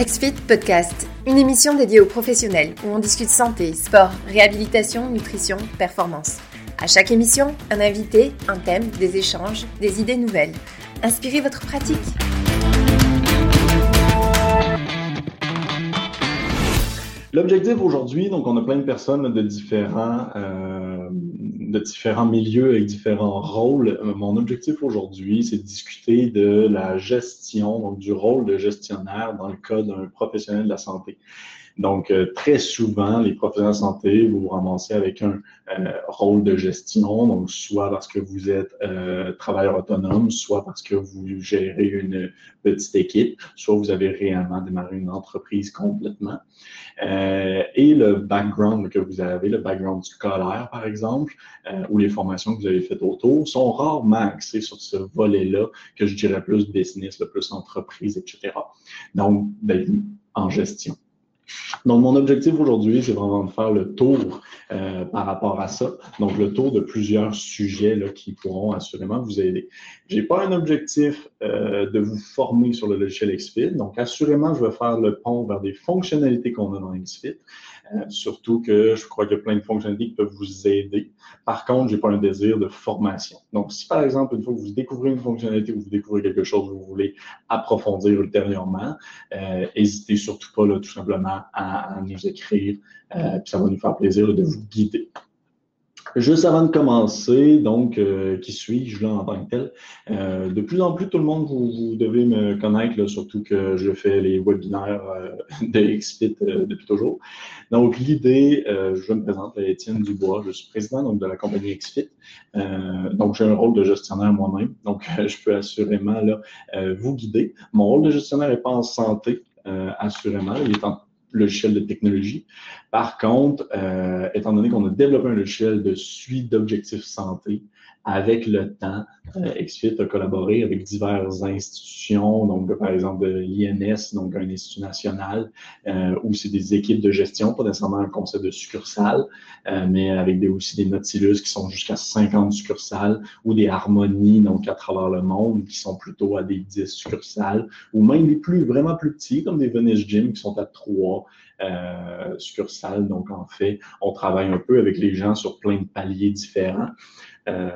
XFIT Podcast, une émission dédiée aux professionnels où on discute santé, sport, réhabilitation, nutrition, performance. À chaque émission, un invité, un thème, des échanges, des idées nouvelles. Inspirez votre pratique. L'objectif aujourd'hui, donc on a plein de personnes de différents, euh, de différents milieux avec différents rôles. Euh, mon objectif aujourd'hui, c'est de discuter de la gestion, donc du rôle de gestionnaire dans le cas d'un professionnel de la santé. Donc, euh, très souvent, les professionnels de santé, vous vous ramassez avec un euh, rôle de gestion, donc soit parce que vous êtes euh, travailleur autonome, soit parce que vous gérez une petite équipe, soit vous avez réellement démarré une entreprise complètement. Et le background que vous avez, le background scolaire, par exemple, ou les formations que vous avez faites autour, sont rarement axés sur ce volet-là, que je dirais plus business, le plus entreprise, etc. Donc, ben, en gestion. Donc, mon objectif aujourd'hui, c'est vraiment de faire le tour euh, par rapport à ça. Donc, le tour de plusieurs sujets qui pourront assurément vous aider. Je n'ai pas un objectif euh, de vous former sur le logiciel XFIT. Donc, assurément, je vais faire le pont vers des fonctionnalités qu'on a dans XFIT. Euh, surtout que je crois qu'il y a plein de fonctionnalités qui peuvent vous aider. Par contre, je n'ai pas un désir de formation. Donc, si par exemple, une fois que vous découvrez une fonctionnalité ou vous découvrez quelque chose que vous voulez approfondir ultérieurement, n'hésitez surtout pas là, tout simplement à, nous écrire. Euh, puis ça va nous faire plaisir de vous guider. Juste avant de commencer, donc, euh, qui suis-je là en tant que tel? Euh, de plus en plus, tout le monde, vous, devez me connaître, surtout que je fais les webinaires de XFIT depuis toujours. Donc, l'idée, je me présente, Étienne Dubois, je suis président donc, de la compagnie XFIT. donc, j'ai un rôle de gestionnaire moi-même, donc je peux assurément là, vous guider. Mon rôle de gestionnaire n'est pas en santé, assurément, il est en logiciel de technologie. Par contre, euh, étant donné qu'on a développé un logiciel de suite d'objectifs santé, avec le temps, euh, XFIT a collaboré avec diverses institutions, donc par exemple de l'INS, donc un institut national, euh, où c'est des équipes de gestion, pas nécessairement un concept de succursale, euh, mais avec des, aussi des Nautilus qui sont jusqu'à 50 succursales, ou des harmonies, donc à travers le monde, qui sont plutôt à des 10 succursales, ou même des plus, vraiment plus petits, comme des Venice Gym, qui sont à 3 euh, succursales. Donc, en fait, on travaille un peu avec les gens sur plein de paliers différents. Euh,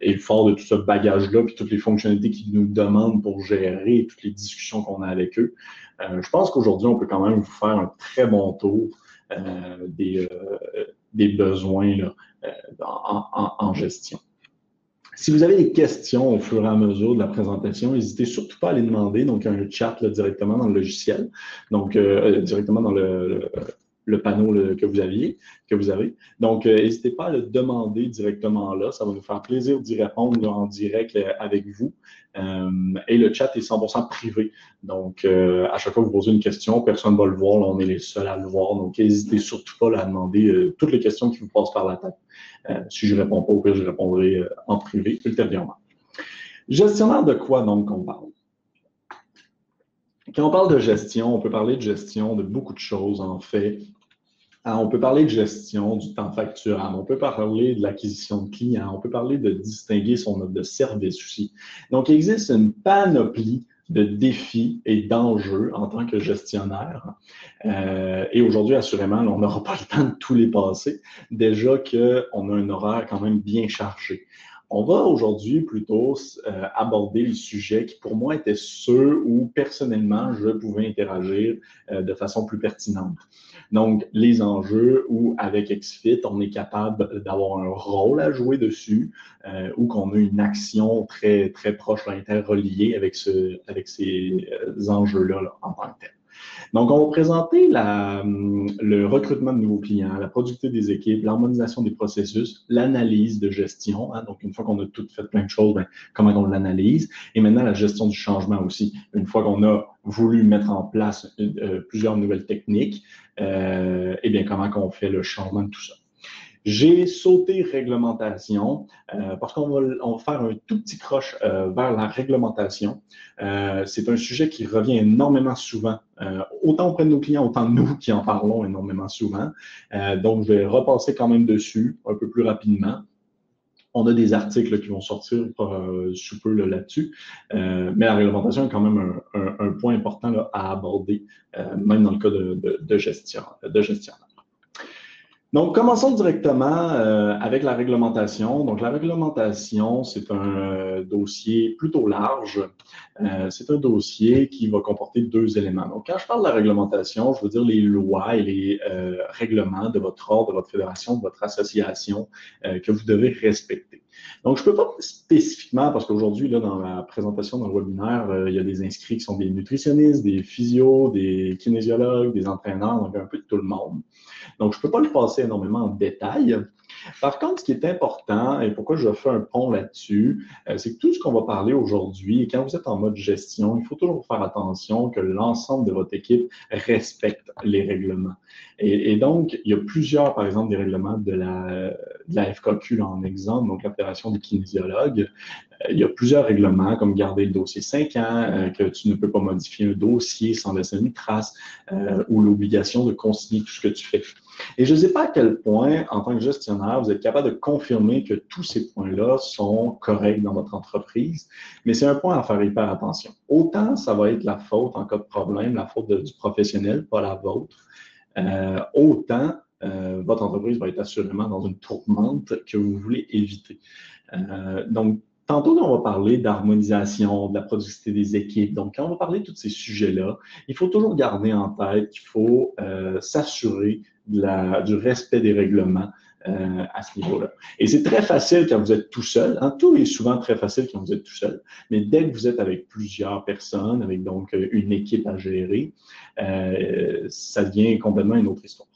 et fort de tout ce bagage-là, puis toutes les fonctionnalités qu'ils nous demandent pour gérer, toutes les discussions qu'on a avec eux, euh, je pense qu'aujourd'hui, on peut quand même vous faire un très bon tour euh, des, besoins en, gestion. Si vous avez des questions au fur et à mesure de la présentation, n'hésitez surtout pas à les demander. Donc, il y a un chat directement dans le logiciel, donc directement dans le panneau que vous aviez, que vous avez. Donc, euh, n'hésitez pas à le demander directement là. Ça va nous faire plaisir d'y répondre en direct euh, avec vous. Euh, et le chat est 100% privé. Donc, à chaque fois que vous posez une question, personne ne va le voir. Là, on est les seuls à le voir. Donc, n'hésitez surtout pas à demander toutes les questions qui vous passent par la tête. si je ne réponds pas, au pire, je répondrai en privé ultérieurement. Gestionnaire de quoi donc on parle? Quand on parle de gestion, on peut parler de gestion de beaucoup de choses, en fait. Ah, on peut parler de gestion du temps facturable, on peut parler de l'acquisition de clients, on peut parler de distinguer son offre de service aussi. Donc, il existe une panoplie de défis et d'enjeux en tant que gestionnaire. Euh, et aujourd'hui, assurément, on n'aura pas le temps de tous les passer. Déjà qu'on a un horaire quand même bien chargé. On va aujourd'hui plutôt euh, aborder les sujets qui, pour moi, étaient ceux où personnellement je pouvais interagir euh, de façon plus pertinente. Donc, les enjeux où, avec XFIT, on est capable d'avoir un rôle à jouer dessus euh, ou qu'on a une action très, très proche, interreliée avec, ce, avec ces enjeux-là là, en tant que tel. Donc, on va présenter le recrutement de nouveaux clients, la productivité des équipes, l'harmonisation des processus, l'analyse de gestion. Hein. donc, une fois qu'on a tout fait plein de choses, ben, comment on l'analyse. Et maintenant, la gestion du changement aussi. Une fois qu'on a voulu mettre en place euh, plusieurs nouvelles techniques, euh, eh bien, comment on fait le changement de tout ça. J'ai sauté réglementation euh, parce qu'on va, faire un tout petit croche euh, vers la réglementation. Euh, c'est un sujet qui revient énormément souvent, autant auprès de nos clients, autant nous qui en parlons énormément souvent. donc, je vais repasser quand même dessus un peu plus rapidement. On a des articles qui vont sortir euh, sous peu là-dessus, euh, mais la réglementation est quand même un, point important à aborder, euh, même dans le cas de, de gestion, de gestionnaire. Donc, commençons directement euh, avec la réglementation. Donc, la réglementation, c'est un euh, dossier plutôt large. Euh, c'est un dossier qui va comporter deux éléments. Donc, quand je parle de la réglementation, je veux dire les lois et les règlements de votre ordre, de votre fédération, de votre association que vous devez respecter. Donc, je ne peux pas spécifiquement, parce qu'aujourd'hui, dans la présentation, dans le webinaire, il y a des inscrits qui sont des nutritionnistes, des physios, des kinésiologues, des entraîneurs, donc un peu de tout le monde. Donc, je ne peux pas le passer énormément en détail. Par contre, ce qui est important, et pourquoi je fais un pont là-dessus, euh, c'est que tout ce qu'on va parler aujourd'hui, quand vous êtes en mode gestion, il faut toujours faire attention que l'ensemble de votre équipe respecte les règlements. Et, donc, il y a plusieurs, par exemple, des règlements de la, de la FKQ en exemple, donc la Fédération des kinésiologues. Euh, il y a plusieurs règlements, comme garder le dossier 5 ans, euh, que tu ne peux pas modifier un dossier sans laisser une trace, ou l'obligation de consigner tout ce que tu fais. Et je ne sais pas à quel point, en tant que gestionnaire, vous êtes capable de confirmer que tous ces points-là sont corrects dans votre entreprise, mais c'est un point à faire hyper attention. Autant ça va être la faute en cas de problème, la faute du professionnel, pas la vôtre, euh, autant euh, votre entreprise va être assurément dans une tourmente que vous voulez éviter. Euh, donc, Tantôt, on va parler d'harmonisation, de la productivité des équipes. Donc, quand on va parler de tous ces sujets-là, il faut toujours garder en tête qu'il faut s'assurer du respect des règlements euh, à ce niveau-là. Et c'est très facile quand vous êtes tout seul. Hein, tout est souvent très facile quand vous êtes tout seul. Mais dès que vous êtes avec plusieurs personnes, avec donc une équipe à gérer, euh, ça devient complètement une autre histoire.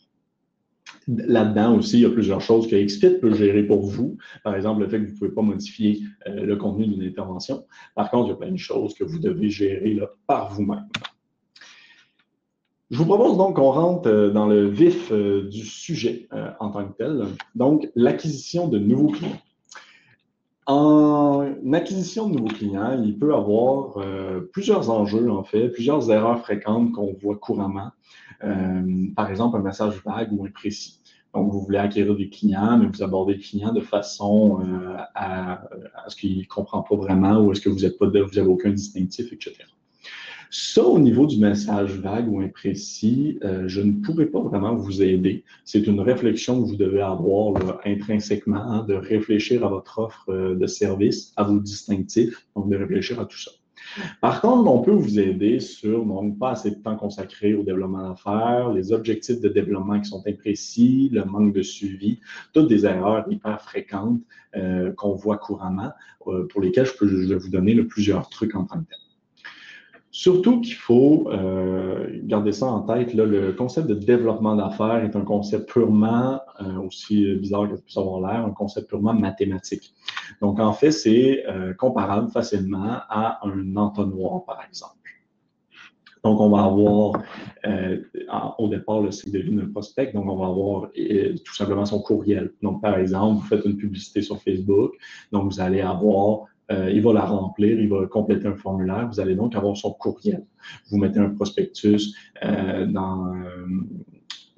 Là-dedans aussi, il y a plusieurs choses que XFIT peut gérer pour vous. Par exemple, le fait que vous ne pouvez pas modifier euh, le contenu d'une intervention. Par contre, il y a plein de choses que vous devez gérer là, par vous-même. Je vous propose donc qu'on rentre euh, dans le vif euh, du sujet en tant que tel, donc l'acquisition de nouveaux clients. En acquisition de nouveaux clients, il peut avoir plusieurs enjeux, en fait, plusieurs erreurs fréquentes qu'on voit couramment. par exemple, un message vague ou imprécis. Donc, vous voulez acquérir des clients, mais vous abordez le client de façon à, ce qu'il ne comprend pas vraiment ou est-ce que vous n'avez vous aucun distinctif, etc. Ça, au niveau du message vague ou imprécis, euh, je ne pourrais pas vraiment vous aider. C'est une réflexion que vous devez avoir intrinsèquement, hein, de réfléchir à votre offre euh, de service, à vos distinctifs, donc de réfléchir à tout ça. Par contre, on peut vous aider sur donc pas assez de temps consacré au développement d'affaires, les objectifs de développement qui sont imprécis, le manque de suivi, toutes des erreurs hyper fréquentes euh, qu'on voit couramment, pour lesquelles je peux vais vous donner plusieurs trucs en tant que tel. Surtout qu'il faut euh, garder ça en tête. Là, le concept de développement d'affaires est un concept purement, euh, aussi bizarre que ça puisse avoir l'air, un concept purement mathématique. Donc, en fait, c'est euh, comparable facilement à un entonnoir, par exemple. Donc, on va avoir au départ le cycle de vie d'un prospect. Donc, on va avoir tout simplement son courriel. Donc, par exemple, vous faites une publicité sur Facebook. Donc, vous allez avoir euh, il va la remplir, il va compléter un formulaire. Vous allez donc avoir son courriel. Vous mettez un prospectus euh, euh,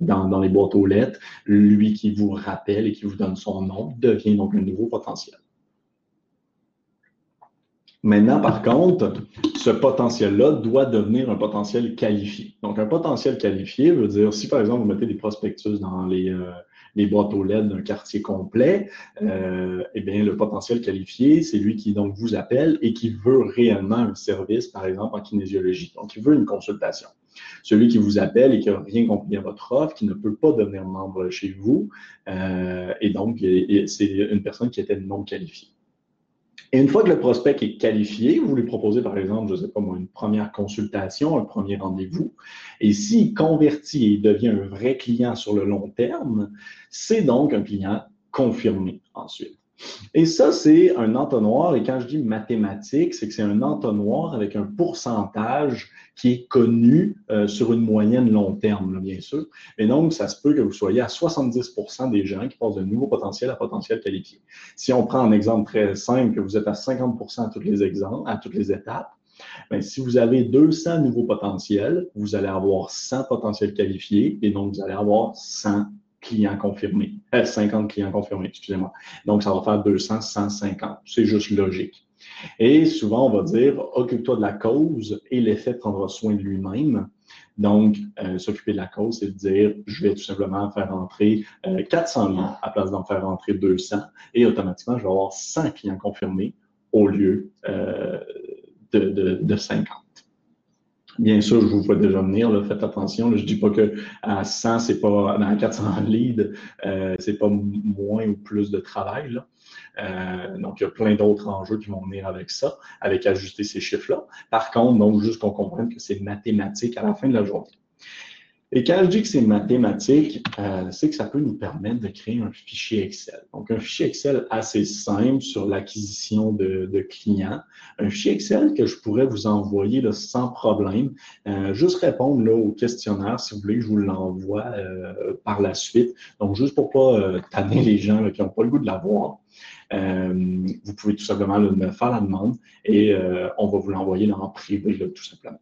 dans, dans, les boîtes aux lettres. Lui qui vous rappelle et qui vous donne son nom devient donc un nouveau potentiel. Maintenant, par contre, ce potentiel-là doit devenir un potentiel qualifié. Donc, un potentiel qualifié veut dire, si par exemple, vous mettez des prospectus dans les, les boîtes aux LED d'un quartier complet, euh, eh bien, le potentiel qualifié, c'est lui qui donc vous appelle et qui veut réellement un service, par exemple en kinésiologie. Donc, il veut une consultation. Celui qui vous appelle et qui n'a rien compris à votre offre, qui ne peut pas devenir membre chez vous, euh, et donc c'est une personne qui était non qualifiée. Et une fois que le prospect est qualifié, vous lui proposez, par exemple, je ne sais pas moi, une première consultation, un premier rendez-vous. Et s'il convertit et devient un vrai client sur le long terme, c'est donc un client confirmé ensuite. Et ça, c'est un entonnoir. Et quand je dis mathématique, c'est que c'est un entonnoir avec un pourcentage qui est connu euh, sur une moyenne long terme, bien sûr. Et donc, ça se peut que vous soyez à 70% des gens qui passent de nouveau potentiel à potentiel qualifié. Si on prend un exemple très simple, que vous êtes à 50 à toutes les exemples, à toutes les étapes, Bien, si vous avez 200 nouveaux potentiels, vous allez avoir 100 potentiels qualifiés et donc vous allez avoir 100 clients confirmés, 50 clients confirmés, excusez-moi. Donc, ça va faire 200, 150. C'est juste logique. Et souvent, on va dire, occupe-toi de la cause et l'effet prendra soin de lui-même. Donc, euh, s'occuper de la cause, c'est de dire, je vais tout simplement faire entrer 400 euh, liens à place d'en faire entrer 200 et automatiquement, je vais avoir 100 clients confirmés au lieu euh, de, 50. Bien sûr, je vous vois déjà venir, faites attention. je ne dis pas que à 100, c'est pas, à 400 leads, euh, c'est pas moins ou plus de travail. Euh, donc, il y a plein d'autres enjeux qui vont venir avec ça, avec ajuster ces chiffres-là. Par contre, donc, juste qu'on comprenne que c'est mathématique à la fin de la journée. Et quand je dis que c'est mathématique, euh, c'est que ça peut nous permettre de créer un fichier Excel. Donc, un fichier Excel assez simple sur l'acquisition de, clients. Un fichier Excel que je pourrais vous envoyer là, sans problème. Euh, juste répondre là, au questionnaire, si vous voulez, je vous l'envoie euh, par la suite. Donc, juste pour pas tanner les gens qui n'ont pas le goût de l'avoir. vous pouvez tout simplement me faire la demande et on va vous l'envoyer en privé, tout simplement.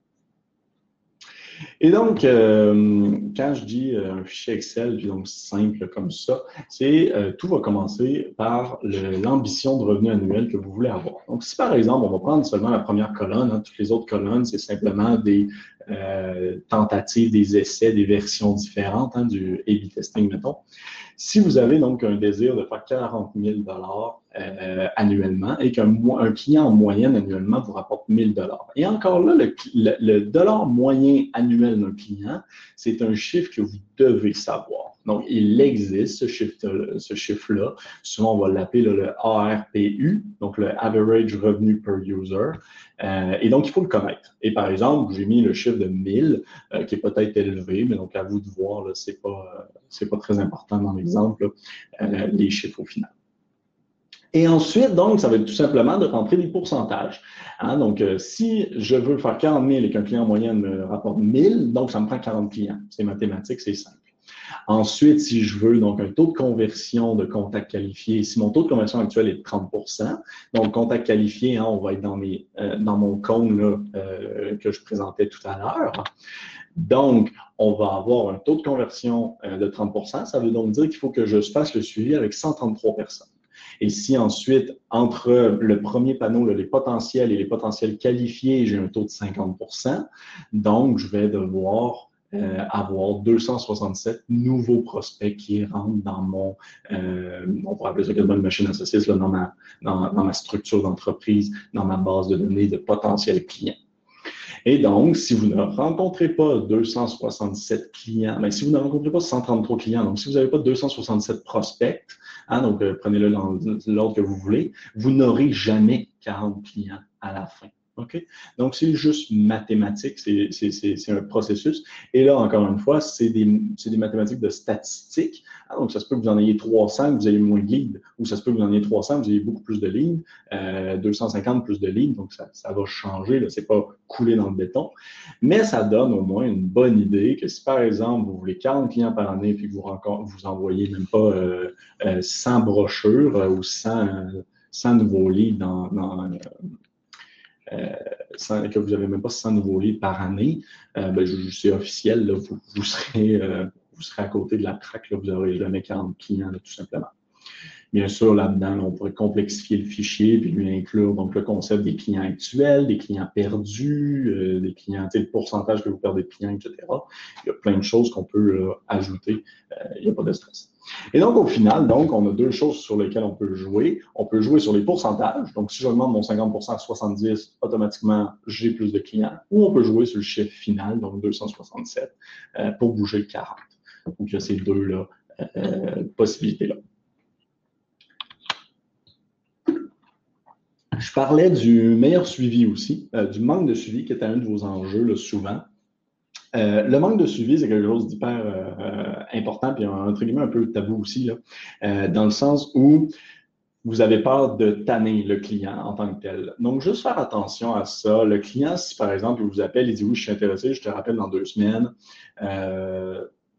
Et donc, euh, quand je dis euh, un fichier Excel, donc simple comme ça, c'est euh, tout va commencer par l'ambition de revenu annuel que vous voulez avoir. Donc, si par exemple, on va prendre seulement la première colonne, hein, toutes les autres colonnes, c'est simplement des tentatives, des essais, des versions différentes hein, du A-B testing, mettons. Si vous avez donc un désir de faire 40 000 euh, annuellement et qu'un client en moyenne annuellement vous rapporte 1000 dollars. Et encore là, le, dollar moyen annuel d'un client, c'est un chiffre que vous devez savoir. Donc, il existe ce chiffre-là. Souvent, on va l'appeler le ARPU, donc le Average Revenue Per User. Euh, et donc, il faut le connaître. Et par exemple, j'ai mis le chiffre de 1000, euh, qui est peut-être élevé, mais donc à vous de voir, ce n'est pas, pas très important dans l'exemple, les chiffres au final. Et ensuite, donc, ça va être tout simplement de rentrer des pourcentages. Hein. Donc, euh, si je veux faire 40 000 et qu'un client moyen me rapporte 1000, donc ça me prend 40 clients. C'est mathématique, c'est simple. Ensuite, si je veux donc un taux de conversion de contact qualifié, si mon taux de conversion actuel est de 30% donc contact qualifié, hein, on va être dans, mes, euh, dans mon cône là, euh, que je présentais tout à l'heure. Donc, on va avoir un taux de conversion de 30% Ça veut donc dire qu'il faut que je fasse le suivi avec 133 personnes. Et si ensuite, entre le premier panneau, les potentiels et les potentiels qualifiés, j'ai un taux de 50% donc je vais devoir euh, avoir 267 nouveaux prospects qui rentrent dans mon, euh, on pourrait appeler ça une machine associée, là, dans, ma, dans, ma structure d'entreprise, dans ma base de données de potentiels clients. Et donc, si vous ne rencontrez pas 267 clients, mais si vous ne rencontrez pas 133 clients, donc si vous n'avez pas 267 prospects, Hein, donc, euh, prenez-le dans l'ordre que vous voulez. Vous n'aurez jamais 40 clients à la fin. OK? Donc, c'est juste mathématique, c'est un processus. Et là, encore une fois, c'est des, des, mathématiques de statistiques. Ah, donc, ça se peut que vous en ayez 300, que vous ayez moins de leads, ou ça se peut que vous en ayez 300, que vous ayez beaucoup plus de lignes, euh, 250 plus de lignes, donc ça, ça va changer, ce n'est pas couler dans le béton. Mais ça donne au moins une bonne idée que si, par exemple, vous voulez 40 clients par année, puis que vous, vous envoyez même pas euh, 100 euh, brochures euh, ou 100, 100 nouveaux leads dans, dans euh, que vous n'avez même pas 100 nouveaux leads par année, euh, ben, c'est officiel, vous, serez, euh, vous serez à côté de la traque, vous n'aurez jamais 40 clients, tout simplement. Bien sûr, là-dedans, on pourrait complexifier le fichier puis lui inclure donc le concept des clients actuels, des clients perdus, des clients, le pourcentage que vous perdez de clients, etc. Il y a plein de choses qu'on peut ajouter. il n'y a pas de stress. Et donc, au final, donc, on a deux choses sur lesquelles on peut jouer. On peut jouer sur les pourcentages. Donc, si demande mon 50 à 70%, automatiquement, j'ai plus de clients. Ou on peut jouer sur le chiffre final, donc 267, euh, pour bouger 40. Donc, il y a ces deux euh, euh, possibilités-là. Je parlais du meilleur suivi aussi, du manque de suivi qui est un de vos enjeux souvent. Euh, le manque de suivi, c'est quelque chose d'hyper euh, important, puis entre guillemets un peu tabou aussi, euh, dans le sens où vous avez peur de tanner le client en tant que tel. Donc, juste faire attention à ça. Le client, si par exemple, il vous appelle, il dit oui, je suis intéressé, je te rappelle dans deux semaines,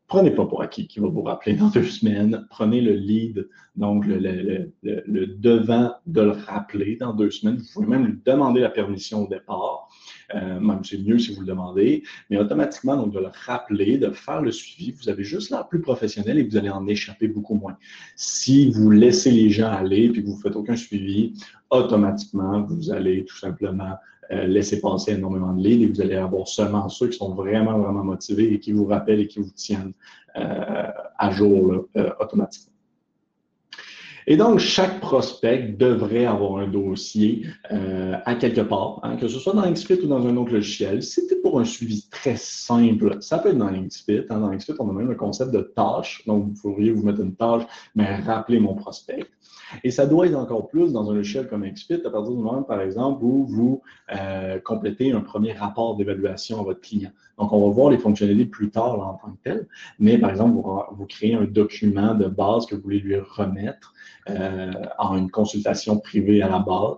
prenez pas pour acquis qui va vous rappeler dans deux semaines. Prenez le lead, donc le, devant de le rappeler dans deux semaines. Vous pouvez même lui demander la permission au départ. Euh, même c'est mieux si vous le demandez, mais automatiquement, donc de le rappeler, de faire le suivi, vous avez juste l'air plus professionnel et vous allez en échapper beaucoup moins. Si vous laissez les gens aller et que vous ne faites aucun suivi, automatiquement, vous allez tout simplement euh, laisser passer énormément de leads et vous allez avoir seulement ceux qui sont vraiment, vraiment motivés et qui vous rappellent et qui vous tiennent euh, à jour euh, automatiquement. Et donc, chaque prospect devrait avoir un dossier à quelque part, hein, que ce soit dans XFIT ou dans un autre logiciel. C'était pour un suivi très simple. Ça peut être dans XFIT. Hein. Dans XFIT, on a même le concept de tâche. Donc, vous pourriez vous mettre une tâche, mais rappeler mon prospect. Et ça doit être encore plus dans un logiciel comme XFIT à partir du moment, par exemple, où vous euh, complétez un premier rapport d'évaluation à votre client. Donc, on va voir les fonctionnalités plus tard en tant que tel, mais par exemple, vous, créez un document de base que vous voulez lui remettre euh, en une consultation privée à la base,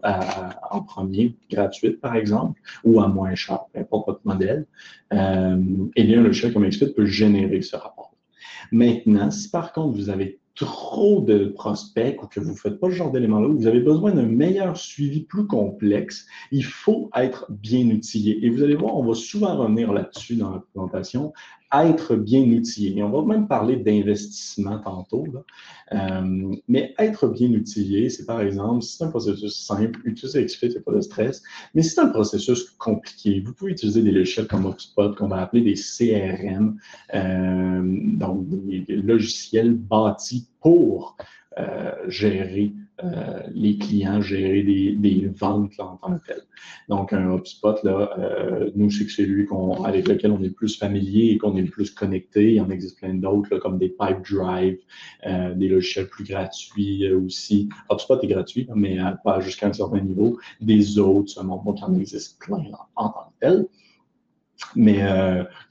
en premier, gratuite par exemple, ou à moins cher, peu importe votre modèle. Euh, eh bien, un logiciel comme XFIT peut générer ce rapport. Maintenant, si par contre vous avez trop de prospects ou que vous ne faites pas ce genre d'éléments-là, vous avez besoin d'un meilleur suivi plus complexe, il faut être bien outillé. Et vous allez voir, on va souvent revenir là-dessus dans la présentation, être bien outillé. Et on va même parler d'investissement tantôt. Euh, mais être bien outillé, c'est par exemple, si c'est un processus simple, utiliser XFIT, il n'y a pas de stress. Mais si c'est un processus compliqué, vous pouvez utiliser des logiciels comme HubSpot, qu'on va appeler des CRM, euh, donc des logiciels bâtis pour euh, gérer euh, les clients, gérer des, ventes là, en tant que tel. Donc, un HubSpot, là, euh, nous, c'est que c'est lui avec lequel on est le plus familier et qu'on est le plus connecté. Il y en existe plein d'autres, comme des Pipedrive, euh, des logiciels plus gratuits aussi. HubSpot est gratuit, mais pas jusqu'à un certain niveau. Des autres, ce monde, il en existe plein en, tant que tel. Mais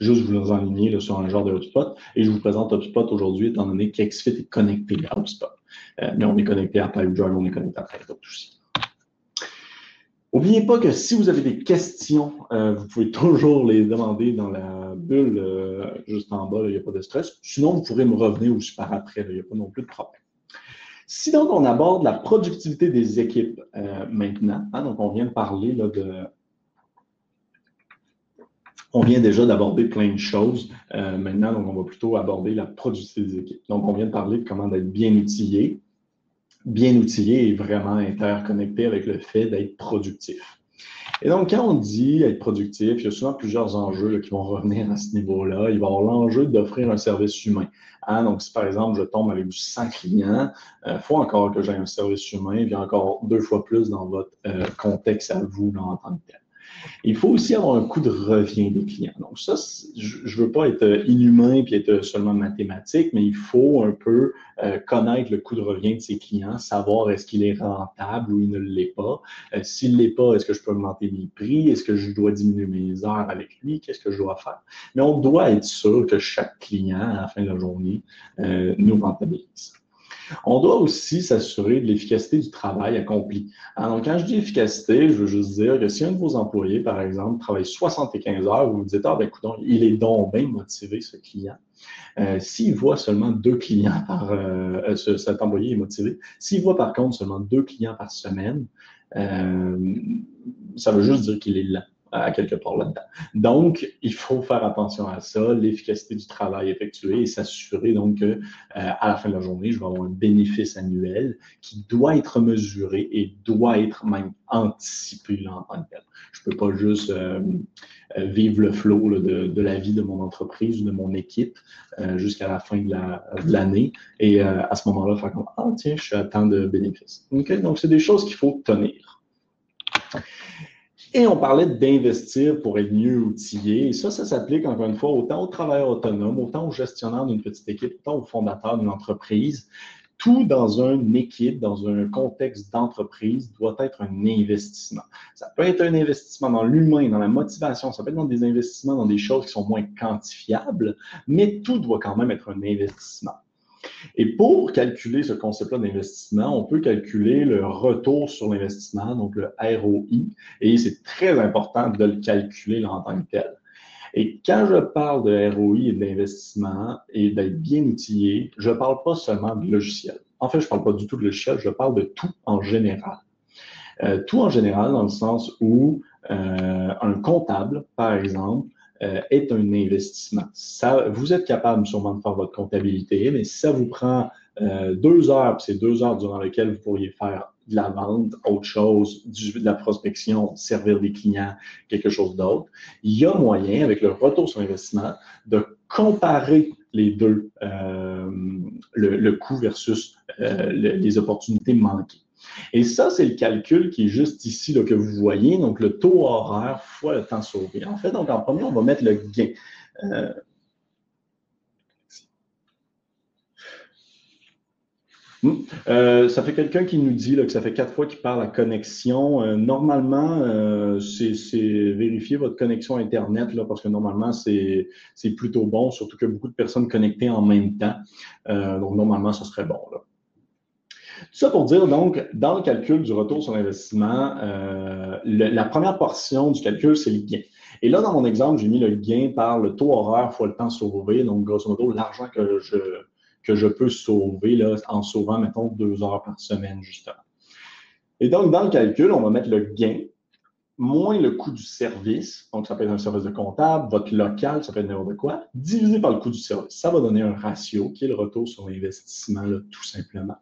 juste vous enligner sur un genre de HubSpot. Et je vous présente HubSpot aujourd'hui, étant donné qu'XFIT est connecté à HubSpot. Euh, mais on est connecté à Pipedrive, on est connecté à d'autres aussi. N'oubliez pas que si vous avez des questions, euh, vous pouvez toujours les demander dans la bulle euh, juste en bas, il n'y a pas de stress. Sinon, vous pourrez me revenir aussi par après, il n'y a pas non plus de problème. Si donc on aborde la productivité des équipes maintenant, hein, donc on vient de parler là, de, on vient déjà d'aborder plein de choses. maintenant, donc, on va plutôt aborder la productivité des équipes. Donc, on vient de parler de comment être bien outillé, bien outillé et vraiment interconnecté avec le fait d'être productif. Et donc, quand on dit être productif, il y a souvent plusieurs enjeux qui vont revenir à ce niveau-là. Il va y avoir l'enjeu d'offrir un service humain. Hein? Donc, si par exemple, je tombe avec du 100 clients, il euh, faut encore que j'aie un service humain, a encore deux fois plus dans votre euh, contexte à vous en tant que tel. Il faut aussi avoir un coût de revient des clients. Donc ça, je ne veux pas être euh, inhumain puis être seulement mathématique, mais il faut un peu euh, connaître le coût de revient de ses clients, savoir est-ce qu'il est rentable ou il ne l'est pas. Euh, s'il ne l'est pas, est-ce que je peux augmenter mes prix? Est-ce que je dois diminuer mes heures avec lui? Qu'est-ce que je dois faire? Mais on doit être sûr que chaque client, à la fin de la journée, nous rentabilise. On doit aussi s'assurer de l'efficacité du travail accompli. Alors, donc, quand je dis efficacité, je veux juste dire que si un de vos employés, par exemple, travaille 75 heures, vous vous dites, ah, ben, écoute, il est donc bien motivé, ce client. Euh, s'il voit seulement deux clients par, euh, euh, cet employé est motivé. S'il voit par contre seulement deux clients par semaine, ça veut juste dire qu'il est lent à quelque part là-dedans. Donc, il faut faire attention à ça, l'efficacité du travail effectué et s'assurer donc que euh, à la fin de la journée, je vais avoir un bénéfice annuel qui doit être mesuré et doit être même anticipé là, en tant que tel. Je ne peux pas juste euh, euh, vivre le flot de, la vie de mon entreprise ou de mon équipe jusqu'à la fin de l'année et à ce moment-là, faire comme Ah, tiens, je suis à temps de bénéfices. Donc, c'est des choses qu'il faut tenir. Et on parlait d'investir pour être mieux outillé. Et ça, ça s'applique encore une fois autant aux travailleurs autonomes, autant aux gestionnaires d'une petite équipe, autant aux fondateurs d'une entreprise. Tout dans une équipe, dans un contexte d'entreprise, doit être un investissement. Ça peut être un investissement dans l'humain, dans la motivation, ça peut être dans des investissements dans des choses qui sont moins quantifiables, mais tout doit quand même être un investissement. Et pour calculer ce concept-là d'investissement, on peut calculer le retour sur l'investissement, donc le ROI, et c'est très important de le calculer en tant que tel. Et quand je parle de ROI et d'investissement et d'être bien outillé, je ne parle pas seulement de logiciel. En fait, je ne parle pas du tout de logiciel, je parle de tout en général. Euh, tout en général, dans le sens où euh, un comptable, par exemple, euh, est un investissement. Ça, vous êtes capable sûrement de faire votre comptabilité, mais si ça vous prend deux heures, c'est deux heures durant lesquelles vous pourriez faire de la vente, autre chose, du, de la prospection, servir des clients, quelque chose d'autre, il y a moyen, avec le retour sur investissement, de comparer les deux, euh, le, coût versus euh, les opportunités manquées. Et ça, c'est le calcul qui est juste ici que vous voyez, donc le taux horaire fois le temps sauvé. En fait, donc en premier, on va mettre le gain. Euh, Hmm. Euh, ça fait quelqu'un qui nous dit que ça fait quatre fois qu'il parle à connexion. Euh, normalement, c'est vérifier votre connexion Internet, là, parce que normalement, c'est plutôt bon, surtout que beaucoup de personnes connectées en même temps. donc, normalement, ça serait bon. Là. Tout ça pour dire, donc, dans le calcul du retour sur l'investissement, la première portion du calcul, c'est le gain. Et là, dans mon exemple, j'ai mis le gain par le taux horaire fois le temps sauvé, donc grosso modo, l'argent que je, que je peux sauver là, en sauvant, mettons, deux heures par semaine, justement. Et donc, dans le calcul, on va mettre le gain moins le coût du service, donc ça peut être un service de comptable, votre local, ça peut être n'importe quoi, divisé par le coût du service. Ça va donner un ratio qui est le retour sur l'investissement, tout simplement.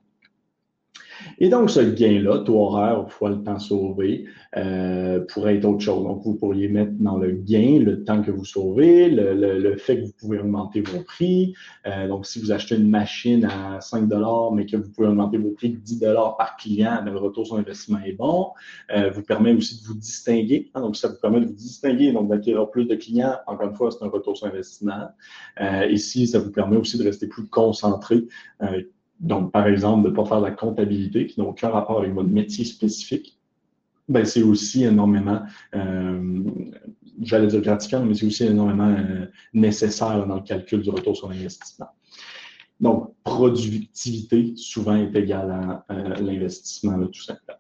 Et donc, ce gain-là, taux horaire fois le temps sauvé, euh, pourrait être autre chose. Donc, vous pourriez mettre dans le gain le temps que vous sauvez, le, fait que vous pouvez augmenter vos prix. Euh, donc, si vous achetez une machine à 5 mais que vous pouvez augmenter vos prix de 10 par client, ben, le retour sur investissement est bon. Euh, vous permet aussi de vous distinguer. Hein, donc, ça vous permet de vous distinguer, donc d'acquérir plus de clients. Encore une fois, c'est un retour sur investissement. Euh, ici, ça vous permet aussi de rester plus concentré. Donc, par exemple, de ne pas faire la comptabilité, qui n'a aucun rapport avec votre métier spécifique, ben, c'est aussi énormément, euh, j'allais dire gratifiant, mais c'est aussi énormément euh, nécessaire dans le calcul du retour sur l'investissement. Donc, productivité souvent est égale à euh, l'investissement, tout simplement.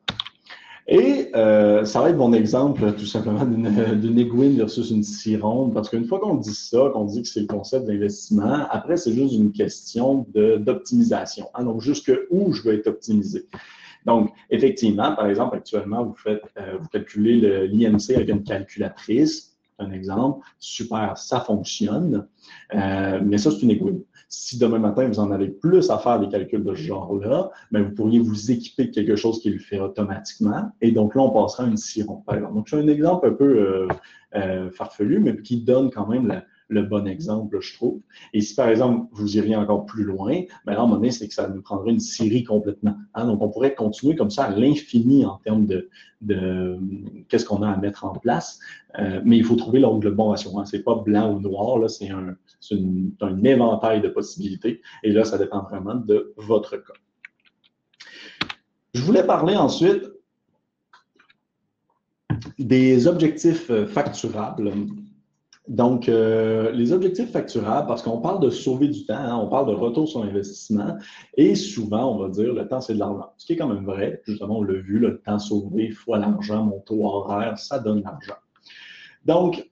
Et euh, ça va être mon exemple tout simplement d'une aiguine versus une cironde, parce qu'une fois qu'on dit ça, qu'on dit que c'est le concept d'investissement, après c'est juste une question d'optimisation. Hein, donc, jusque où je veux être optimisé? Donc, effectivement, par exemple, actuellement, vous faites, euh, vous calculez l'IMC avec une calculatrice, un exemple, super, ça fonctionne, euh, mais ça, c'est une aiguille. Si demain matin, vous en avez plus à faire des calculs de ce genre-là, ben, vous pourriez vous équiper de quelque chose qui le fait automatiquement. Et donc là, on passera à une siron, par exemple. Donc, c'est un exemple un peu euh, euh, farfelu, mais qui donne quand même la, le bon exemple, je trouve. Et si, par exemple, vous iriez encore plus loin, ben là, à un moment donné, c'est que ça nous prendrait une série complètement. Hein. Donc, on pourrait continuer comme ça à l'infini en termes de, qu'est-ce qu'on a à mettre en place. Euh, mais il faut trouver l'angle bon ratio. Hein. C'est pas blanc ou noir, là, c'est un, un éventail de possibilités. Et là, ça dépend vraiment de votre cas. Je voulais parler ensuite des objectifs facturables. Donc, euh, les objectifs facturables, parce qu'on parle de sauver du temps, hein, on parle de retour sur investissement, et souvent, on va dire, le temps, c'est de l'argent. Ce qui est quand même vrai, justement, on l'a vu, le temps sauvé fois l'argent, mon taux horaire, ça donne l'argent. Donc,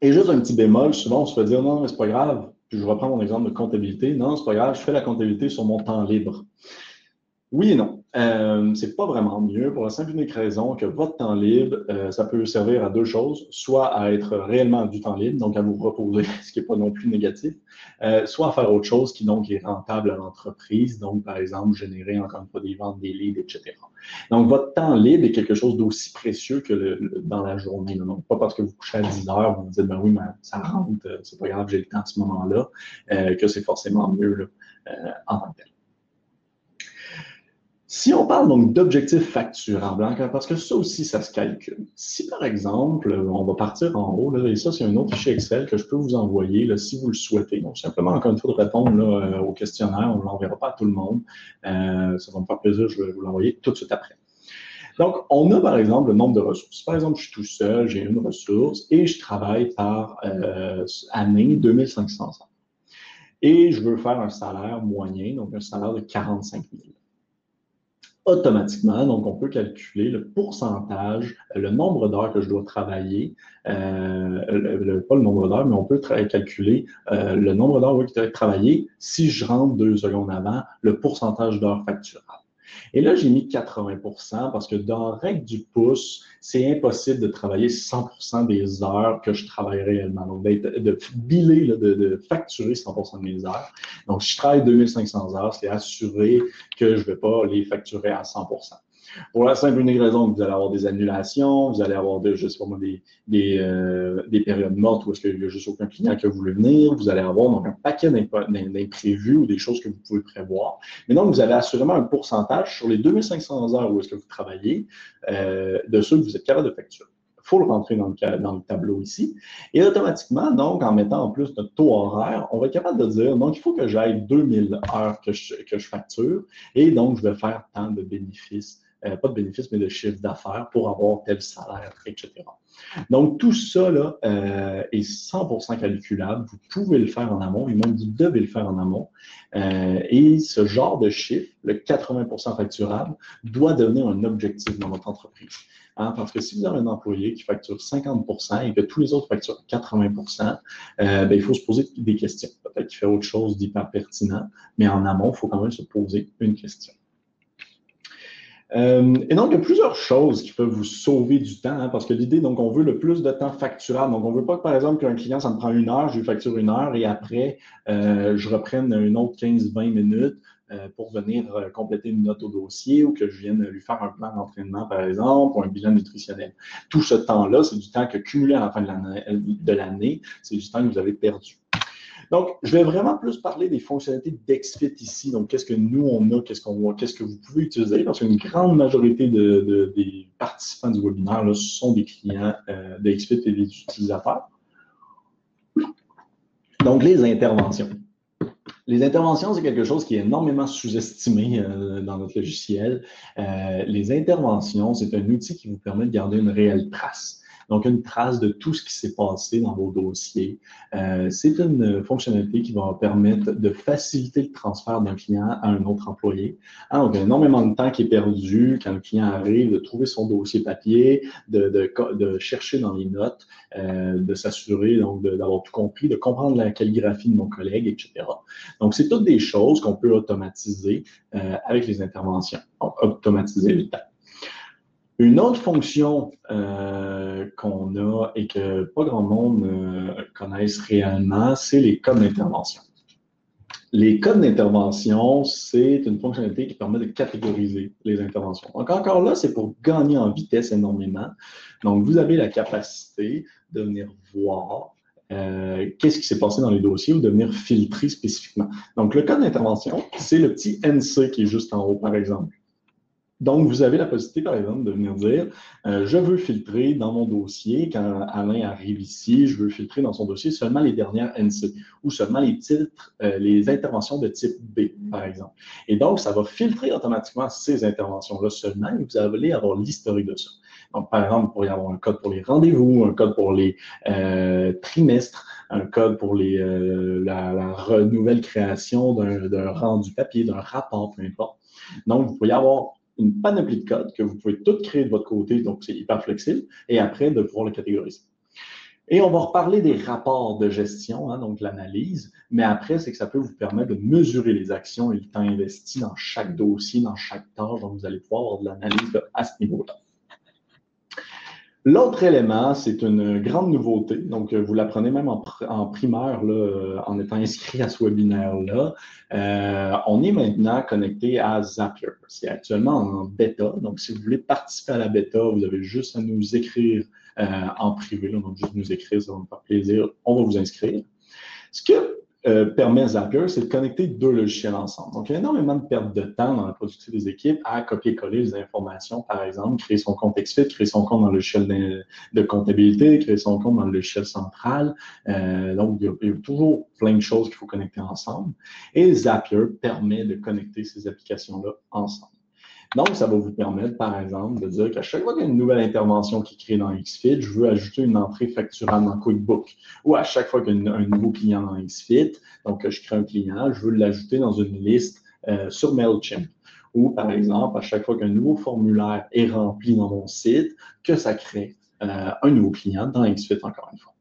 et juste un petit bémol, souvent, on se fait dire, non, mais c'est pas grave, puis je reprends mon exemple de comptabilité, non, c'est pas grave, je fais la comptabilité sur mon temps libre. Oui et non. Euh, c'est pas vraiment mieux pour la simple et unique raison que votre temps libre, euh, ça peut servir à deux choses, soit à être réellement du temps libre, donc à vous reposer, ce qui n'est pas non plus négatif, euh, soit à faire autre chose qui donc est rentable à l'entreprise, donc par exemple générer encore une fois des ventes, des leads, etc. Donc votre temps libre est quelque chose d'aussi précieux que le, dans la journée. Donc pas parce que vous couchez à 10 heures, vous vous dites ben oui, mais ça rentre, euh, c'est pas grave, j'ai le temps à ce moment-là, euh, que c'est forcément mieux là, en tant que tel. Si on parle donc d'objectifs facturables, hein, parce que ça aussi, ça se calcule. Si par exemple, on va partir en haut, là, et ça, c'est un autre fichier Excel que je peux vous envoyer là, si vous le souhaitez. Donc, simplement, encore une fois, de répondre là, euh, au questionnaire. On ne l'enverra pas à tout le monde. Euh, ça va me faire plaisir, je vais vous l'envoyer tout de suite après. Donc, on a par exemple le nombre de ressources. Par exemple, je suis tout seul, j'ai une ressource et je travaille par euh, année 2500 ans. Et je veux faire un salaire moyen, donc un salaire de 45 000. Automatiquement. Donc, on peut calculer le pourcentage, le nombre d'heures que je dois travailler, euh, pas le nombre d'heures, mais on peut calculer euh, le nombre d'heures qui doit être travaillé si je rentre deux secondes avant, le pourcentage d'heures facturables. Et là, j'ai mis 80% parce que dans règle du pouce, c'est impossible de travailler 100% des heures que je travaille réellement. Donc, de biler, de, de, facturer 100% de mes heures. Donc, si je travaille 2500 heures, c'est assuré que je ne vais pas les facturer à 100 pour la simple et unique raison que vous allez avoir des annulations, vous allez avoir des, euh, des, périodes mortes où est-ce qu'il n'y a juste aucun client qui a voulu venir. Vous allez avoir donc un paquet d'imprévus ou des choses que vous pouvez prévoir. Mais donc, vous avez assurément un pourcentage sur les 2500 heures où est-ce que vous travaillez euh, de ceux que vous êtes capable de facturer. Il faut le rentrer dans le, tableau ici. Et automatiquement, donc, en mettant en plus notre taux horaire, on va être capable de dire, donc, il faut que j'aille 2000 heures que je facture et donc, je vais faire tant de bénéfices euh, pas de bénéfice, mais de chiffre d'affaires pour avoir tel salaire, etc. Donc, tout ça là, euh, est 100% calculable. Vous pouvez le faire en amont et même vous devez le faire en amont. Euh, et ce genre de chiffre, le 80% facturable, doit devenir un objectif dans votre entreprise. Hein, parce que si vous avez un employé qui facture 50% et que tous les autres facturent 80%, ben, il faut se poser des questions. Peut-être qu'il fait autre chose d'hyper pertinent, mais en amont, il faut quand même se poser une question. Euh, et donc, il y a plusieurs choses qui peuvent vous sauver du temps, hein, parce que l'idée, donc, on veut le plus de temps facturable. Donc, on ne veut pas que, par exemple, qu'un client, ça me prend une heure, je lui facture une heure et après, euh, je reprenne une autre 15-20 minutes euh, pour venir compléter une note au dossier ou que je vienne lui faire un plan d'entraînement, par exemple, ou un bilan nutritionnel. Tout ce temps-là, c'est du temps que cumulé à la fin de l'année, c'est du temps que vous avez perdu. Donc, je vais vraiment plus parler des fonctionnalités d'Exfit ici. Donc, qu'est-ce que nous, on a, qu'est-ce qu'on qu'est-ce que vous pouvez utiliser, parce qu'une grande majorité de, des participants du webinaire là, sont des clients euh, d'Exfit et des utilisateurs. Donc, les interventions. Les interventions, c'est quelque chose qui est énormément sous-estimé euh, dans notre logiciel. Euh, les interventions, c'est un outil qui vous permet de garder une réelle trace. Donc, une trace de tout ce qui s'est passé dans vos dossiers. Euh, c'est une fonctionnalité qui va permettre de faciliter le transfert d'un client à un autre employé. Hein, donc, il y a énormément de temps qui est perdu quand le client arrive, de trouver son dossier papier, de, de, de chercher dans les notes, euh, de s'assurer donc d'avoir tout compris, de comprendre la calligraphie de mon collègue, etc. Donc, c'est toutes des choses qu'on peut automatiser euh, avec les interventions. Donc, automatiser le temps. Une autre fonction euh, qu'on a et que pas grand monde euh, connaisse réellement, c'est les codes d'intervention. Les codes d'intervention, c'est une fonctionnalité qui permet de catégoriser les interventions. Donc encore là, c'est pour gagner en vitesse énormément. Donc vous avez la capacité de venir voir euh, qu'est-ce qui s'est passé dans les dossiers ou de venir filtrer spécifiquement. Donc le code d'intervention, c'est le petit NC qui est juste en haut, par exemple. Donc, vous avez la possibilité, par exemple, de venir dire euh, je veux filtrer dans mon dossier, quand Alain arrive ici, je veux filtrer dans son dossier seulement les dernières NC ou seulement les titres, euh, les interventions de type B, par exemple. Et donc, ça va filtrer automatiquement ces interventions-là seulement et vous allez avoir l'historique de ça. Donc, par exemple, vous pourriez avoir un code pour les rendez-vous, un code pour les euh, trimestres, un code pour les, la, la nouvelle création d'un rendu papier, d'un rapport, peu importe. Donc, vous pourriez avoir une panoplie de codes que vous pouvez tout créer de votre côté, donc c'est hyper flexible, et après de pouvoir le catégoriser. Et on va reparler des rapports de gestion, hein, donc l'analyse, mais après, c'est que ça peut vous permettre de mesurer les actions et le temps investi dans chaque dossier, dans chaque tâche, donc vous allez pouvoir avoir de l'analyse à ce niveau-là. L'autre élément, c'est une grande nouveauté. Donc, vous l'apprenez même en, primaire, là, en étant inscrit à ce webinaire-là. Euh, on est maintenant connecté à Zapier. C'est actuellement en bêta. Donc, si vous voulez participer à la bêta, vous avez juste à nous écrire euh, en privé. donc, juste nous écrire, ça va nous faire plaisir. On va vous inscrire. Ce que euh, permet Zapier, c'est de connecter deux logiciels ensemble. Donc, il y a énormément de perte de temps dans la production des équipes à copier-coller les informations, par exemple, créer son compte XFIT, créer son compte dans le logiciel de, comptabilité, créer son compte dans le logiciel central. Euh, donc, il y, a, il y, a, toujours plein de choses qu'il faut connecter ensemble. Et Zapier permet de connecter ces applications-là ensemble. Donc, ça va vous permettre, par exemple, de dire qu'à chaque fois qu'il y a une nouvelle intervention qui crée dans XFIT, je veux ajouter une entrée facturable dans QuickBook. Ou à chaque fois qu'il y a un nouveau client dans XFIT, donc je crée un client, je veux l'ajouter dans une liste euh, sur MailChimp. ou par exemple, à chaque fois qu'un nouveau formulaire est rempli dans mon site, que ça crée euh, un nouveau client dans XFIT encore une fois.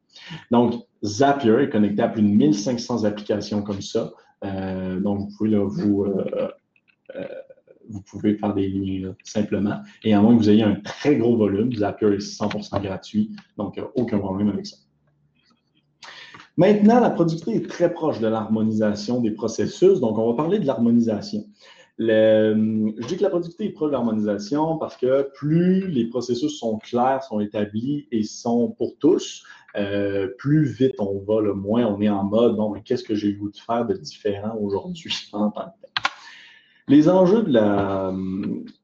Donc, Zapier est connecté à plus de 1500 applications comme ça. Euh, donc, vous pouvez vous, euh, vous pouvez faire des liens simplement. Et à moins que vous ayez un très gros volume, Zapier est 100% gratuit, donc aucun problème avec ça. Maintenant, la productivité est très proche de l'harmonisation des processus, donc on va parler de l'harmonisation. je dis que la productivité est proche de l'harmonisation parce que plus les processus sont clairs, sont établis et sont pour tous, euh, plus vite on va, le moins on est en mode, bon, mais qu'est-ce que j'ai eu de faire de différent aujourd'hui en tant que Les enjeux de la,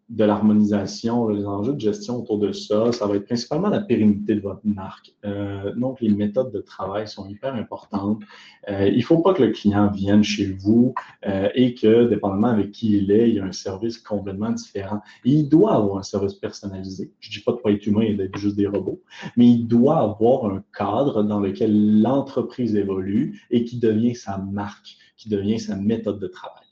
de l'harmonisation, les enjeux de gestion autour de ça, ça va être principalement la pérennité de votre marque. Euh, donc, les méthodes de travail sont hyper importantes. Euh, il ne faut pas que le client vienne chez vous euh, et que, dépendamment avec qui il est, il y a un service complètement différent. il doit avoir un service personnalisé. Je ne dis pas de pas être humain et d'être juste des robots, mais il doit avoir un cadre dans lequel l'entreprise évolue et qui devient sa marque, qui devient sa méthode de travail.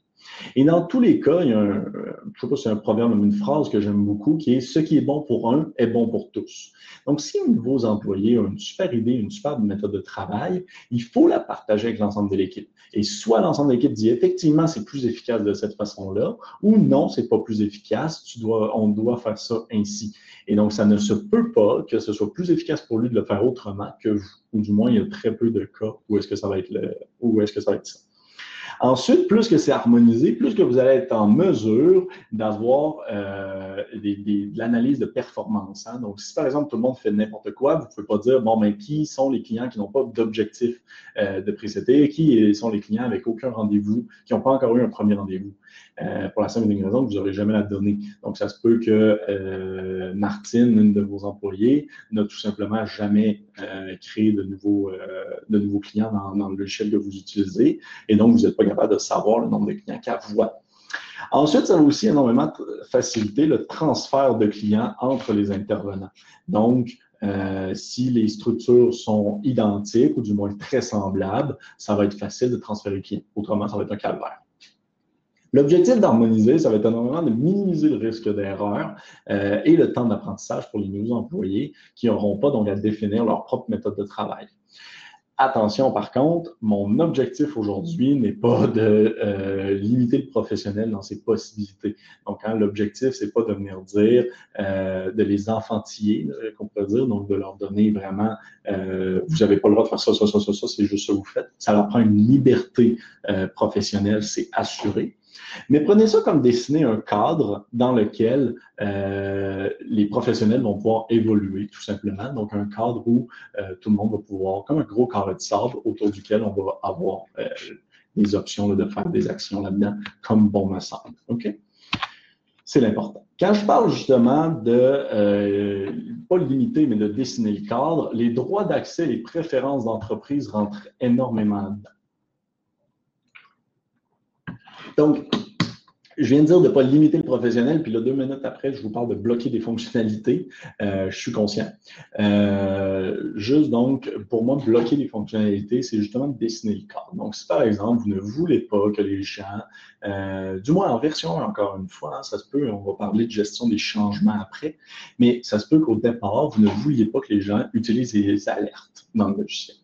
Et dans tous les cas, il y a un, je sais pas si c'est un proverbe ou une phrase que j'aime beaucoup qui est ce qui est bon pour un est bon pour tous. Donc, si un de vos employés a une super idée, une super méthode de travail, il faut la partager avec l'ensemble de l'équipe. Et soit l'ensemble de l'équipe dit effectivement c'est plus efficace de cette façon-là, ou non, c'est pas plus efficace, tu dois, on doit faire ça ainsi. Et donc, ça ne se peut pas que ce soit plus efficace pour lui de le faire autrement que vous. Ou du moins, il y a très peu de cas où est-ce que ça va être le, où est-ce que ça va être ça. Ensuite, plus que c'est harmonisé, plus que vous allez être en mesure d'avoir euh, de l'analyse de performance. Hein. Donc, si par exemple tout le monde fait n'importe quoi, vous ne pouvez pas dire, bon, mais qui sont les clients qui n'ont pas d'objectif euh, de précédé, qui sont les clients avec aucun rendez-vous, qui n'ont pas encore eu un premier rendez-vous. Euh, pour la simple et raison que vous n'aurez jamais la donnée. Donc, ça se peut que euh, Martine, une de vos employés, n'a tout simplement jamais euh, créé de nouveaux, clients dans, dans, le logiciel que vous utilisez. Et donc, vous n'êtes pas capable de savoir le nombre de clients qu'elle voit. Ensuite, ça va aussi énormément faciliter le transfert de clients entre les intervenants. Donc, si les structures sont identiques ou du moins très semblables, ça va être facile de transférer les clients. Autrement, ça va être un calvaire. L'objectif d'harmoniser, ça va être énormément de minimiser le risque d'erreur euh, et le temps d'apprentissage pour les nouveaux employés qui n'auront pas donc à définir leur propre méthode de travail. Attention, par contre, mon objectif aujourd'hui n'est pas de euh, limiter le professionnel dans ses possibilités. Donc, hein, l'objectif, c'est pas de venir dire, euh, de les enfantiller, qu'on peut dire, donc de leur donner vraiment, vous n'avez pas le droit de faire ça, ça, ça, ça, ça, c'est juste ça que vous faites. Ça leur prend une liberté professionnelle, c'est assuré. Mais prenez ça comme dessiner un cadre dans lequel euh, les professionnels vont pouvoir évoluer, tout simplement. Donc, un cadre où euh, tout le monde va pouvoir, comme un gros carré de sable autour duquel on va avoir euh, des options de faire des actions là-dedans, comme bon me semble. OK? C'est l'important. Quand je parle justement de, pas limiter, mais de dessiner le cadre, les droits d'accès les préférences d'entreprise rentrent énormément dedans. Donc, je viens de dire de ne pas limiter le professionnel, puis là, deux minutes après, je vous parle de bloquer des fonctionnalités. Euh, je suis conscient. Euh, juste donc, pour moi, bloquer les fonctionnalités, c'est justement de dessiner le cadre. Donc, si par exemple, vous ne voulez pas que les gens, euh, du moins en version, encore une fois, ça se peut, on va parler de gestion des changements après, mais ça se peut qu'au départ, vous ne vouliez pas que les gens utilisent les alertes dans le logiciel.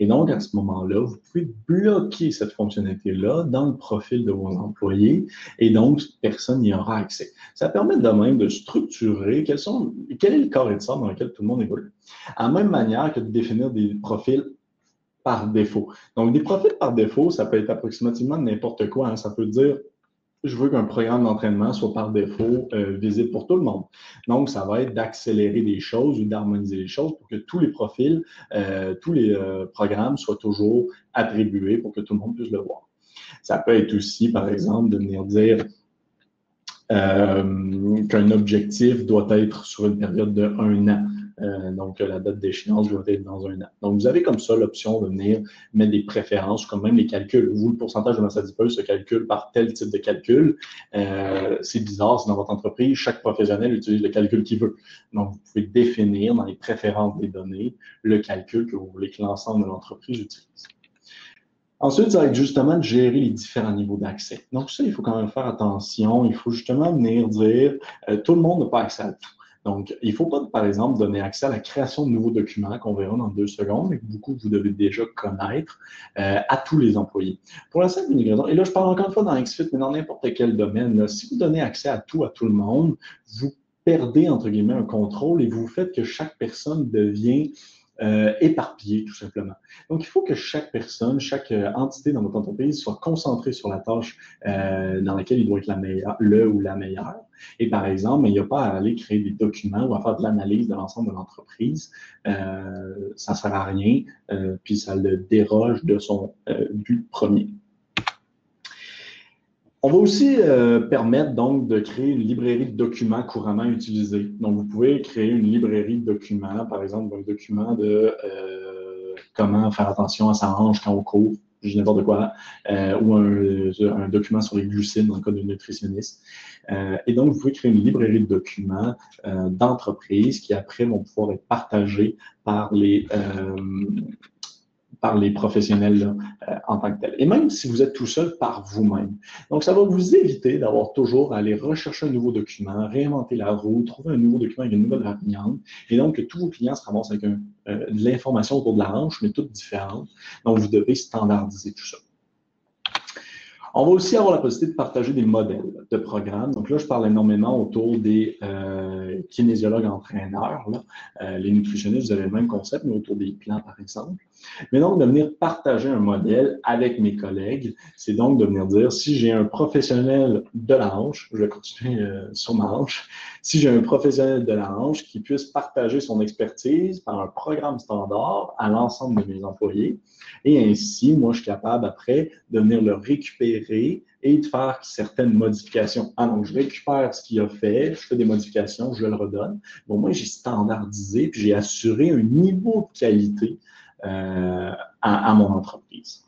Et donc, à ce moment-là, vous pouvez bloquer cette fonctionnalité-là dans le profil de vos employés et donc, personne n'y aura accès. Ça permet de même de structurer quel est le corps et de ça dans lequel tout le monde évolue. À la même manière que de définir des profils par défaut. Donc, des profils par défaut, ça peut être approximativement n'importe quoi. Hein. Ça peut dire je veux qu'un programme d'entraînement soit par défaut euh, visible pour tout le monde. Donc, ça va être d'accélérer des choses ou d'harmoniser les choses pour que tous les profils, euh, tous les euh, programmes soient toujours attribués pour que tout le monde puisse le voir. Ça peut être aussi, par exemple, de venir dire qu'un objectif doit être sur une période de un an. Euh, donc, la date d'échéance doit être dans un an. Donc, vous avez comme ça l'option de venir mettre des préférences, comme même les calculs. Vous, le pourcentage de masse se calcule par tel type de calcul. Euh, c'est bizarre, c'est dans votre entreprise, chaque professionnel utilise le calcul qu'il veut. Donc, vous pouvez définir dans les préférences des données le calcul que vous voulez que l'ensemble de l'entreprise utilise. Ensuite, ça va être justement de gérer les différents niveaux d'accès. Donc, ça, il faut quand même faire attention. Il faut justement venir dire, euh, tout le monde n'a pas accès à tout. Donc, il ne faut pas, par exemple, donner accès à la création de nouveaux documents qu'on verra dans deux secondes et que beaucoup vous devez déjà connaître euh, à tous les employés. Pour la simple raison, et là, je parle encore une fois dans XFIT, mais dans n'importe quel domaine, si vous donnez accès à tout, à tout le monde, vous perdez, entre guillemets, un contrôle et vous faites que chaque personne devient euh, éparpillé, tout simplement. Donc, il faut que chaque personne, chaque euh, entité dans votre entreprise soit concentrée sur la tâche dans laquelle il doit être le ou la meilleure. Et par exemple, il n'y a pas à aller créer des documents ou à faire de l'analyse de l'ensemble de l'entreprise. Euh, ça ne sert à rien, euh, puis ça le déroge de son but premier. On va aussi euh, permettre donc de créer une librairie de documents couramment utilisés. Donc, vous pouvez créer une librairie de documents, par exemple, un document de euh, comment faire attention à sa hanche quand on court, je n'importe quoi, euh, ou un, document sur les glucides dans le cas d'un nutritionniste. et donc, vous pouvez créer une librairie de documents d'entreprise qui après vont pouvoir être partagés par les par les professionnels euh, en tant que tel. Et même si vous êtes tout seul par vous-même. Donc, ça va vous éviter d'avoir toujours à aller rechercher un nouveau document, réinventer la roue, trouver un nouveau document avec une nouvelle variante. Et donc, que tous vos clients se ramassent avec euh, de l'information autour de la hanche, mais toutes différentes. Donc, vous devez standardiser tout ça. On va aussi avoir la possibilité de partager des modèles de programmes. Donc là, je parle énormément autour des euh, kinésiologues entraîneurs. Euh, les nutritionnistes, vous avez le même concept, mais autour des plans, par exemple. Mais donc, de venir partager un modèle avec mes collègues, c'est donc de venir dire, si j'ai un professionnel de la hanche, je vais continuer euh, sur ma hanche, si j'ai un professionnel de la hanche qui puisse partager son expertise par un programme standard à l'ensemble de mes employés, et ainsi, moi, je suis capable après de venir le récupérer et de faire certaines modifications. Ah, donc, je récupère ce qu'il a fait, je fais des modifications, je le redonne. Bon, moi, j'ai standardisé, puis j'ai assuré un niveau de qualité euh, à, mon entreprise.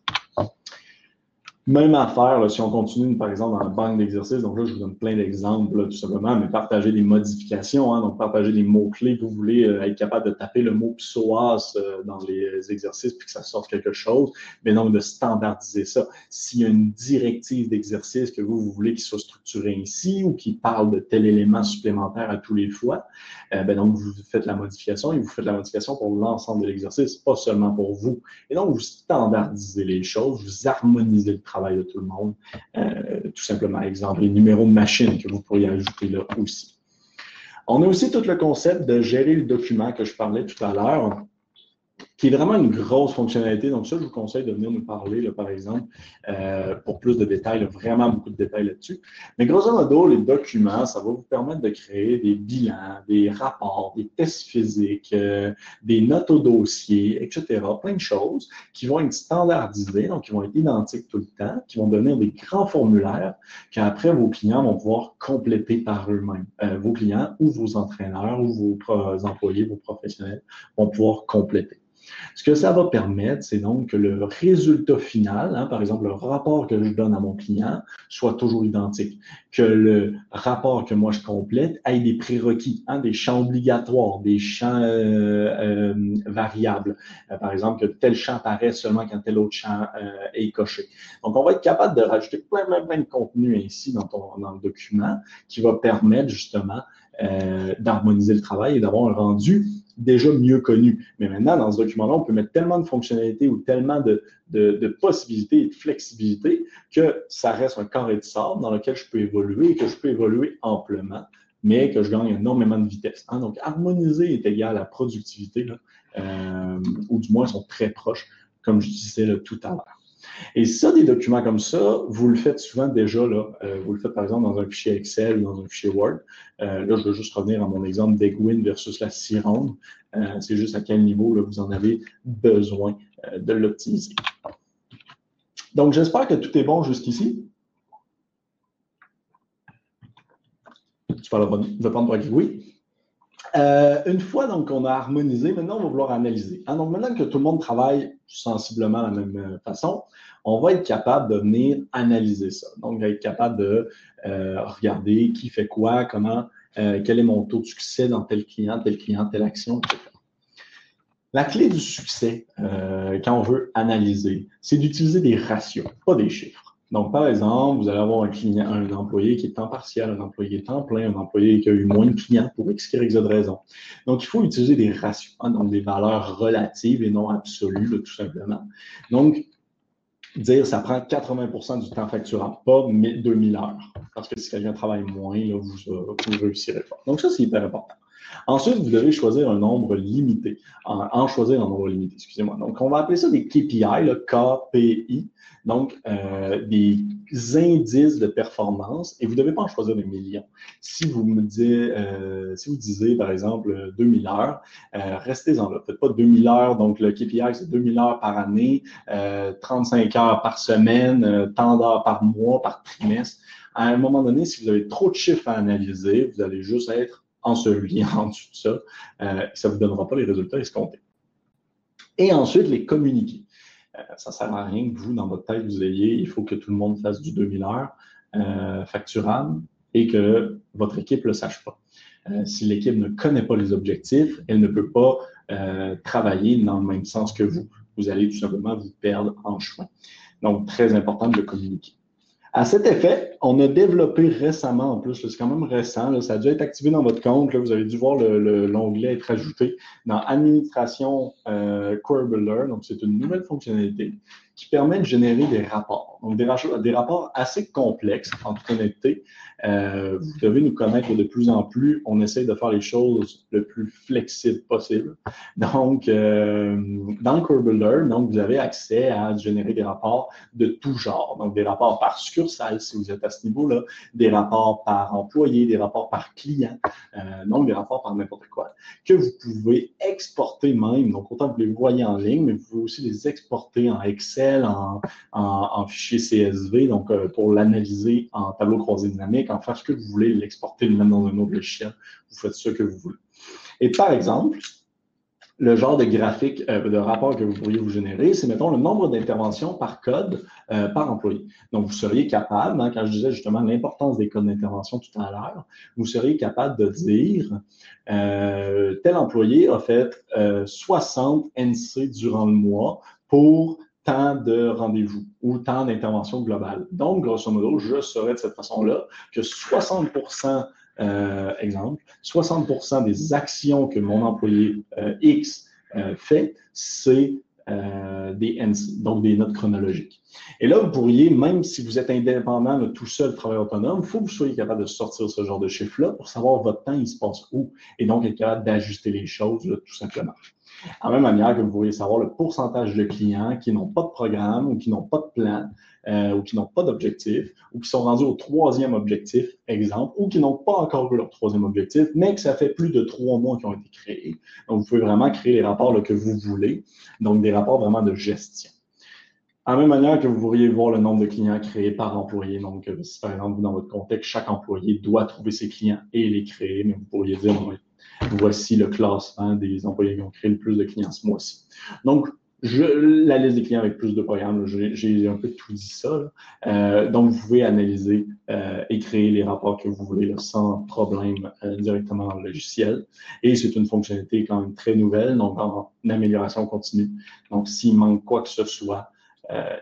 Même affaire, si on continue, par exemple, dans la banque d'exercices, donc là, je vous donne plein d'exemples, tout simplement, mais partager des modifications, hein, donc partager des mots-clés. Vous voulez euh, être capable de taper le mot psoas euh, dans les exercices puis que ça sorte quelque chose, mais donc de standardiser ça. S'il y a une directive d'exercice que vous, vous voulez qu'il soit structuré ici ou qui parle de tel élément supplémentaire à tous les fois, euh, ben donc vous faites la modification et vous faites la modification pour l'ensemble de l'exercice, pas seulement pour vous. Et donc, vous standardisez les choses, vous harmonisez le travail travail de tout le monde. Euh, tout simplement, exemple, les numéros de machine que vous pourriez ajouter là aussi. On a aussi tout le concept de gérer le document que je parlais tout à l'heure qui est vraiment une grosse fonctionnalité. Donc, ça, je vous conseille de venir nous parler, là, par exemple, euh, pour plus de détails, vraiment beaucoup de détails là-dessus. Mais grosso modo, les documents, ça va vous permettre de créer des bilans, des rapports, des tests physiques, euh, des notes au dossier, etc. Plein de choses qui vont être standardisées, donc qui vont être identiques tout le temps, qui vont devenir des grands formulaires qu'après, vos clients vont pouvoir compléter par eux-mêmes. Euh, vos clients ou vos entraîneurs ou vos employés, vos professionnels vont pouvoir compléter. Ce que ça va permettre, c'est donc que le résultat final, hein, par exemple le rapport que je donne à mon client, soit toujours identique. Que le rapport que moi je complète ait des prérequis, hein, des champs obligatoires, des champs euh, euh, variables. Euh, par exemple, que tel champ apparaît seulement quand tel autre champ est coché. Donc, on va être capable de rajouter plein, plein, plein de contenu ainsi dans, ton, dans le document qui va permettre justement d'harmoniser le travail et d'avoir un rendu déjà mieux connu. Mais maintenant, dans ce document-là, on peut mettre tellement de fonctionnalités ou tellement de, possibilités et de flexibilité que ça reste un carré de sable dans lequel je peux évoluer et que je peux évoluer amplement, mais que je gagne énormément de vitesse. Hein. Donc, harmoniser est égal à productivité, euh, ou du moins sont très proches, comme je disais tout à l'heure. Et ça, des documents comme ça, vous le faites souvent déjà, là, euh, vous le faites par exemple dans un fichier Excel ou dans un fichier Word. Euh, là, je vais juste revenir à mon exemple d'Egwin versus la Cironde. Euh, c'est juste à quel niveau là, vous en avez besoin de l'optimiser. Donc, j'espère que tout est bon jusqu'ici. Tu parles de prendre oui. une fois donc qu'on a harmonisé, maintenant on va vouloir analyser. Ah, donc maintenant que tout le monde travaille sensiblement la même façon, on va être capable de venir analyser ça. Donc, être capable de euh, regarder qui fait quoi, comment, euh, quel est mon taux de succès dans tel client, tel client, telle action, etc. La clé du succès, euh, quand on veut analyser, c'est d'utiliser des ratios, pas des chiffres. Donc, par exemple, vous allez avoir un client, un employé qui est temps partiel, un employé temps plein, un employé qui a eu moins de clients pour X, Y, Z raison. Donc, il faut utiliser des ratios, hein, donc des valeurs relatives et non absolues, tout simplement. Donc, dire ça prend 80% du temps facturable, pas 2000 heures. Parce que si quelqu'un travaille moins, là, vous, ne euh, réussirez pas. Donc, ça, c'est hyper important. Ensuite, vous devez choisir un nombre limité. En, choisir un nombre limité, excusez-moi. Donc, on va appeler ça des KPI, le KPI. Donc, euh, des indices de performance. Et vous ne devez pas en choisir des millions. Si vous me dites, euh, si vous disiez, par exemple, 2000 heures, euh, restez-en là. Peut-être pas 2000 heures. Donc, le KPI, c'est 2000 heures par année, 35 heures par semaine, tant d'heures par mois, par trimestre. À un moment donné, si vous avez trop de chiffres à analyser, vous allez juste être enseveli en dessous de ça. Euh, ça ne vous donnera pas les résultats escomptés. Et ensuite, les communiquer. Euh, ça ne sert à rien que vous, dans votre tête, vous ayez, il faut que tout le monde fasse du 2000 heures euh, facturable et que votre équipe ne le sache pas. si l'équipe ne connaît pas les objectifs, elle ne peut pas travailler dans le même sens que vous. Vous allez tout simplement vous perdre en chemin. Donc, très important de communiquer. À cet effet, on a développé récemment, en plus, c'est quand même récent, ça a dû être activé dans votre compte, vous avez dû voir l'onglet être ajouté dans Administration euh. Donc, c'est une nouvelle fonctionnalité qui permet de générer des rapports. Donc, des, des rapports assez complexes, en toute honnêteté. Euh, vous devez nous connaître de plus en plus. On essaie de faire les choses le plus flexible possible. Donc, euh, dans le Core Builder, donc, vous avez accès à générer des rapports de tout genre. Donc, des rapports par succursale, si vous êtes à ce niveau-là, des rapports par employé, des rapports par client, euh, donc des rapports par n'importe quoi, que vous pouvez exporter même. Donc, autant vous les voyez en ligne, mais vous pouvez aussi les exporter en Excel en, fichier CSV, donc euh, pour l'analyser en tableau croisé dynamique, en faire ce que vous voulez, l'exporter, le mettre dans un autre logiciel, vous faites ce que vous voulez. Et par exemple, le genre de graphique, euh, de rapport que vous pourriez vous générer, c'est, mettons, le nombre d'interventions par code euh, par employé. Donc, vous seriez capable, hein, quand je disais justement l'importance des codes d'intervention tout à l'heure, vous seriez capable de dire tel employé a fait 60 NC durant le mois pour tant de rendez-vous ou tant d'interventions globales. Donc, grosso modo, je saurais de cette façon-là que 60% euh, exemple, 60% des actions que mon employé euh, X euh, fait, c'est des donc des notes chronologiques. Et là, vous pourriez, même si vous êtes indépendant, tout seul, travail autonome, il faut que vous soyez capable de sortir ce genre de chiffre-là pour savoir votre temps, il se passe où, et donc être capable d'ajuster les choses, tout simplement. En même manière que vous pourriez savoir le pourcentage de clients qui n'ont pas de programme ou qui n'ont pas de plan euh, ou qui n'ont pas d'objectif ou qui sont rendus au troisième objectif, exemple, ou qui n'ont pas encore eu leur troisième objectif, mais que ça fait plus de trois mois qu'ils ont été créés. Donc, vous pouvez vraiment créer les rapports que vous voulez, donc des rapports vraiment de gestion. En même manière que vous pourriez voir le nombre de clients créés par employé. Donc, euh, si par exemple, dans votre contexte, chaque employé doit trouver ses clients et les créer, mais vous pourriez dire, voici le classement des employés qui ont créé le plus de clients ce mois-ci. Donc, la liste des clients avec plus de programmes, j'ai un peu tout dit ça. Euh, donc, vous pouvez analyser euh, et créer les rapports que vous voulez sans problème euh, directement dans le logiciel. Et c'est une fonctionnalité quand même très nouvelle, donc en amélioration continue. Donc, s'il manque quoi que ce soit,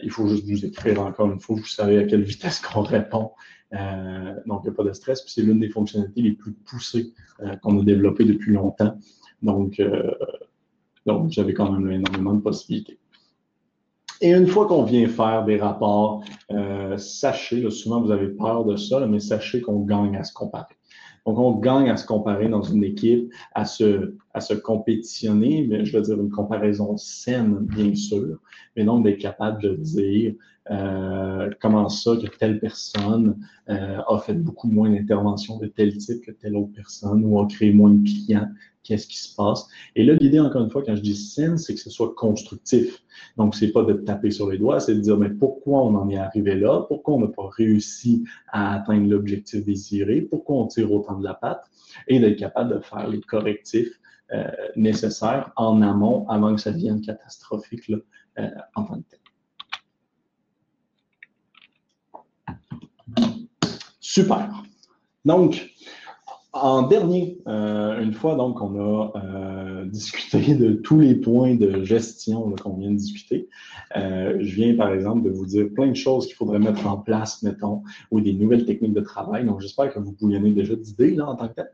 il faut juste vous écrire encore une fois, vous savez à quelle vitesse qu'on répond euh, donc, il n'y a pas de stress. Puis c'est l'une des fonctionnalités les plus poussées euh, qu'on a développées depuis longtemps. Donc, euh, donc j'avais quand même énormément de possibilités. Et une fois qu'on vient faire des rapports, sachez, souvent vous avez peur de ça, mais sachez qu'on gagne à se comparer. Donc, on gagne à se comparer dans une équipe, à se, à se compétitionner, mais je veux dire une comparaison saine, bien sûr, mais donc d'être capable de dire euh, comment ça que telle personne euh, a fait beaucoup moins d'interventions de tel type que telle autre personne ou a créé moins de clients, qu'est-ce qui se passe? Et là, l'idée, encore une fois, quand je dis saine, c'est que ce soit constructif. Donc, c'est pas de taper sur les doigts, c'est de dire, mais pourquoi on en est arrivé là? Pourquoi on n'a pas réussi à atteindre l'objectif désiré? Pourquoi on tire autant de la patte? Et d'être capable de faire les correctifs euh, nécessaires en amont avant que ça devienne catastrophique là, euh, en tant que tel. Super. Donc, en dernier, euh, une fois donc on a discuté de tous les points de gestion qu'on vient de discuter, je viens par exemple de vous dire plein de choses qu'il faudrait mettre en place, mettons, ou des nouvelles techniques de travail. Donc j'espère que vous en déjà d'idées en tant que tel.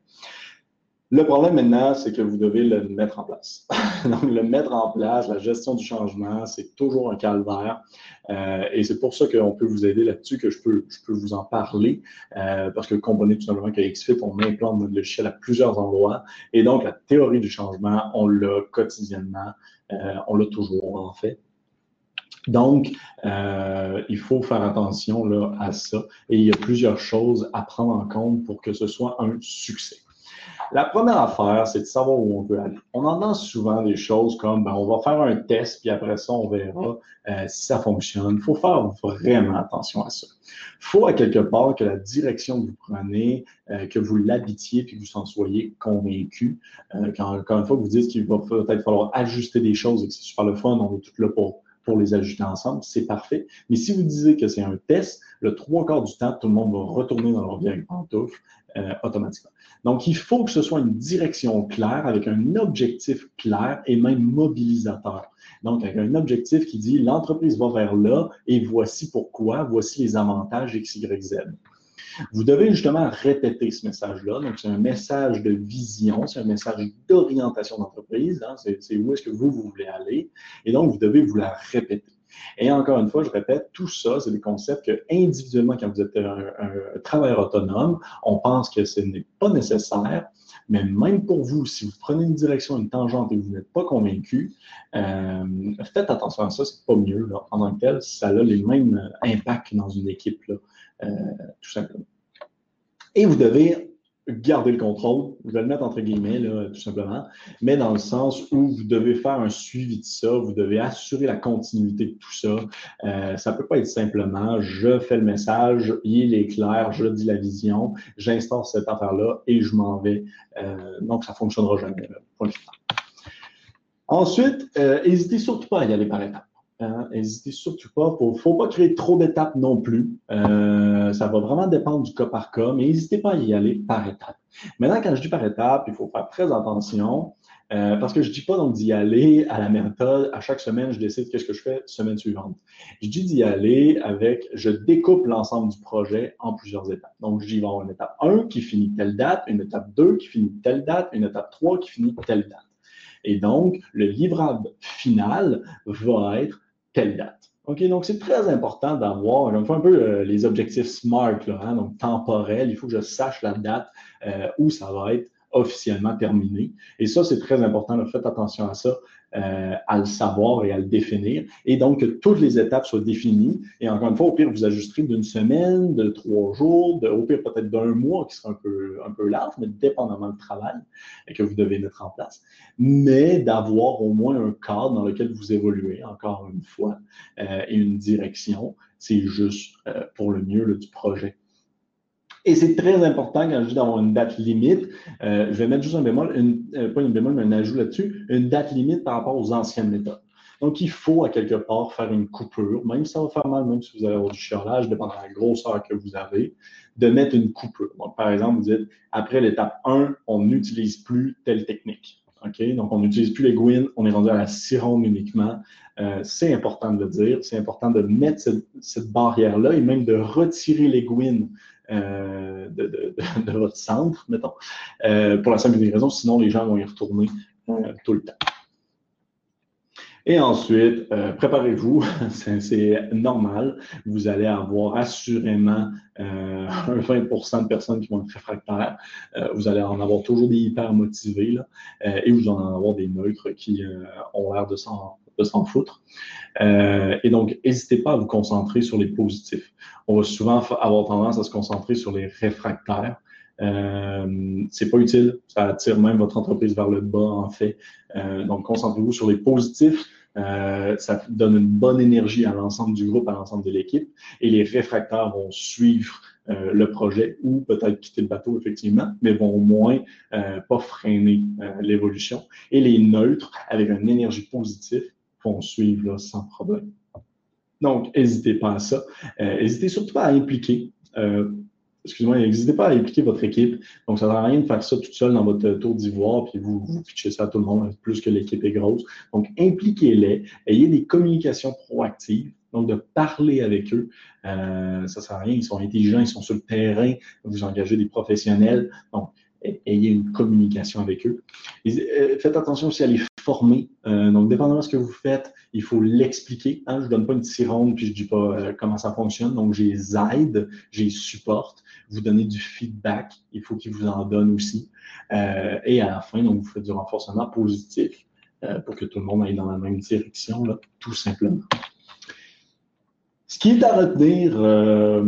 Le problème maintenant, c'est que vous devez le mettre en place. Donc, le mettre en place, la gestion du changement, c'est toujours un calvaire. Euh, et c'est pour ça qu'on peut vous aider là-dessus, que je peux, je peux vous en parler. Euh, parce que comprenez tout simplement qu'à XFIT, on implante notre logiciel à plusieurs endroits. Et donc, la théorie du changement, on l'a quotidiennement. Euh, on l'a toujours, en fait. Donc, euh, il faut faire attention là, à ça. Et il y a plusieurs choses à prendre en compte pour que ce soit un succès. La première affaire, c'est de savoir où on veut aller. On entend souvent des choses comme ben, on va faire un test, puis après ça, on verra euh, si ça fonctionne. Il faut faire vraiment attention à ça. Il faut à quelque part que la direction que vous prenez, euh, que vous l'habitiez, puis que vous en soyez convaincu. Euh, quand, encore une fois, vous dites qu'il va peut-être falloir ajuster des choses et que c'est super le fun, on est tout là pour pour les ajuster ensemble, c'est parfait. Mais si vous disiez que c'est un test, le trois quarts du temps, tout le monde va retourner dans leur vieille pantoufle euh, automatiquement. Donc, il faut que ce soit une direction claire, avec un objectif clair et même mobilisateur. Donc, avec un objectif qui dit l'entreprise va vers là et voici pourquoi, voici les avantages X, Y, Z. Vous devez justement répéter ce message-là. Donc, c'est un message de vision, c'est un message d'orientation d'entreprise. Hein. C'est où est-ce que vous, vous voulez aller. Et donc, vous devez vous la répéter. Et encore une fois, je répète, tout ça, c'est des concepts que individuellement, quand vous êtes un, travailleur autonome, on pense que ce n'est pas nécessaire. Mais même pour vous, si vous prenez une direction, une tangente et que vous n'êtes pas convaincu, euh, faites attention à ça, c'est pas mieux. Là. En tant que tel, ça a les mêmes impacts dans une équipe, là, tout simplement. Et vous devez garder le contrôle, vous allez le mettre entre guillemets, là, tout simplement, mais dans le sens où vous devez faire un suivi de ça, vous devez assurer la continuité de tout ça. Euh, ça ne peut pas être simplement je fais le message, il est clair, je dis la vision, j'instaure cette affaire-là et je m'en vais. Euh, donc, ça ne fonctionnera jamais. Ensuite, n'hésitez surtout pas à y aller par étapes. N'hésitez surtout pas. Il ne faut pas créer trop d'étapes non plus. Euh, ça va vraiment dépendre du cas par cas, mais n'hésitez pas à y aller par étapes. Maintenant, quand je dis par étapes, il faut faire très attention euh, parce que je ne dis pas donc d'y aller à la méthode. À chaque semaine, je décide qu'est-ce que je fais semaine suivante. Je dis d'y aller avec, je découpe l'ensemble du projet en plusieurs étapes. Donc, j'y vais avoir une étape 1 qui finit telle date, une étape 2 qui finit telle date, une étape 3 qui finit telle date. Et donc, le livrable final va être telle date. OK, donc c'est très important d'avoir, je un peu euh, les objectifs SMART, là, hein, donc temporels. Il faut que je sache la date euh, où ça va être officiellement terminé. Et ça, c'est très important. faites attention à ça. Euh, à le savoir et à le définir. Et donc, que toutes les étapes soient définies. Et encore une fois, au pire, vous ajusterez d'une semaine, de trois jours, au pire peut-être d'un mois, qui sera un peu, un peu large, mais dépendamment du travail que vous devez mettre en place. Mais d'avoir au moins un cadre dans lequel vous évoluez, encore une fois, euh, et une direction. C'est juste euh, pour le mieux du projet. Et c'est très important quand je dis d'avoir une date limite. Euh, je vais mettre juste un bémol, une, euh, pas une bémol, mais un ajout là-dessus, une date limite par rapport aux anciennes méthodes. Donc, il faut à quelque part faire une coupure, même si ça va faire mal, même si vous avez du chiolage, dépendant de la grosseur que vous avez, de mettre une coupure. Donc, par exemple, vous dites, après l'étape 1, on n'utilise plus telle technique. Donc, on n'utilise plus les gouines, on est rendu à la sironde uniquement. Euh, c'est important de le dire, c'est important de mettre cette, cette barrière-là et même de retirer les gouines euh, de, votre centre, mettons, euh, pour la simple raison, sinon les gens vont y retourner euh, tout le temps. Et ensuite, préparez-vous, c'est normal, vous allez avoir assurément un 20% de personnes qui vont être réfractaires. vous allez en avoir toujours des hyper motivés là, et vous allez en avoir des neutres qui ont l'air de s'en s'en foutre. Euh, et donc, n'hésitez pas à vous concentrer sur les positifs. On va souvent avoir tendance à se concentrer sur les réfractaires. Euh, c'est pas utile, ça attire même votre entreprise vers le bas en fait. Euh, donc concentrez-vous sur les positifs. Euh, ça donne une bonne énergie à l'ensemble du groupe, à l'ensemble de l'équipe, et les réfractaires vont suivre le projet ou peut-être quitter le bateau effectivement, mais vont au moins pas freiner l'évolution. Et les neutres, avec une énergie positive, vont suivre sans problème. Donc, n'hésitez pas à ça. Euh, n'hésitez surtout pas à impliquer. Euh, excusez-moi, n'hésitez pas à impliquer votre équipe. Donc, ça ne sert à rien de faire ça tout seul dans votre tour d'ivoire, puis vous, vous ça à tout le monde, plus que l'équipe est grosse. Donc, impliquez-les, ayez des communications proactives. Donc, de parler avec eux, euh, ça ne sert à rien. Ils sont intelligents, ils sont sur le terrain. Vous engagez des professionnels. Donc, ayez une communication avec eux. Faites attention aussi à les former. Euh, donc, dépendamment de ce que vous faites, il faut l'expliquer. Hein? Je ne donne pas une ronde puis je ne dis pas euh, comment ça fonctionne. Donc, j'ai les aide, j'ai les supporte. Vous donnez du feedback. Il faut qu'ils vous en donnent aussi. et à la fin, donc, vous faites du renforcement positif pour que tout le monde aille dans la même direction, là, tout simplement. Ce qui est à retenir euh,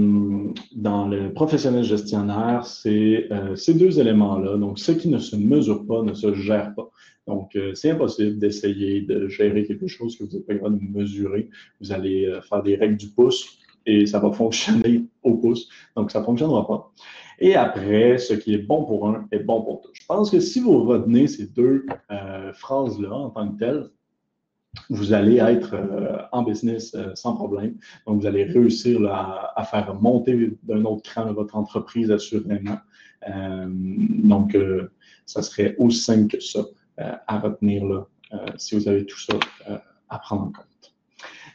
dans le professionnel gestionnaire, c'est euh, ces deux éléments-là. Donc, ce qui ne se mesure pas ne se gère pas. Donc, euh, c'est impossible d'essayer de gérer quelque chose que vous n'êtes pas capable de mesurer. Vous allez faire des règles du pouce et ça va fonctionner au pouce. Donc, ça ne fonctionnera pas. Et après, ce qui est bon pour un est bon pour tous. Je pense que si vous retenez ces deux phrases-là en tant que telles, vous allez être euh, en business euh, sans problème. Donc, vous allez réussir à, faire monter d'un autre cran votre entreprise assurément. Euh, donc, ça serait aussi simple que ça à retenir là, si vous avez tout ça à prendre en compte.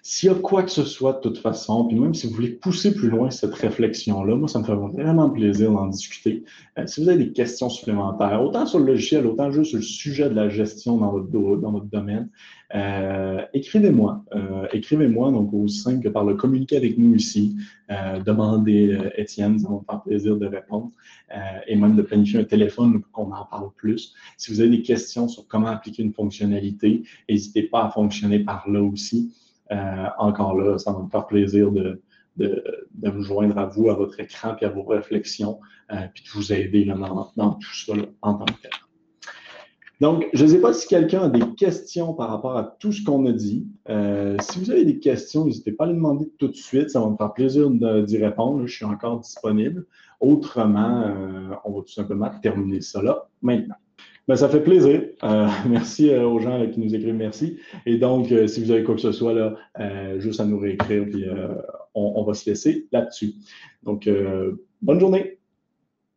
S'il y a quoi que ce soit de toute façon, puis même si vous voulez pousser plus loin cette réflexion-là, moi, ça me fait vraiment plaisir d'en discuter. Euh, si vous avez des questions supplémentaires, autant sur le logiciel, autant juste sur le sujet de la gestion dans votre, dans votre domaine, euh, écrivez-moi. Euh, écrivez-moi, donc aussi simple que par le communiquer avec nous ici. demandez Étienne, ça va me faire plaisir de répondre. et même de planifier un téléphone pour qu'on en parle plus. Si vous avez des questions sur comment appliquer une fonctionnalité, n'hésitez pas à fonctionner par là aussi. Euh, encore là, ça va me faire plaisir de, de, vous joindre à vous, à votre écran, puis à vos réflexions, euh, puis de vous aider là, dans, tout ça en tant que tel. Donc, je ne sais pas si quelqu'un a des questions par rapport à tout ce qu'on a dit. Euh, si vous avez des questions, n'hésitez pas à les demander tout de suite. Ça va me faire plaisir d'y répondre. Je suis encore disponible. Autrement, on va tout simplement terminer ça là maintenant. Ben, ça fait plaisir. Euh, merci euh, aux gens qui nous écrivent merci. Et donc, euh, si vous avez quoi que ce soit, là, juste à nous réécrire, puis on, on, va se laisser là-dessus. Donc, bonne journée.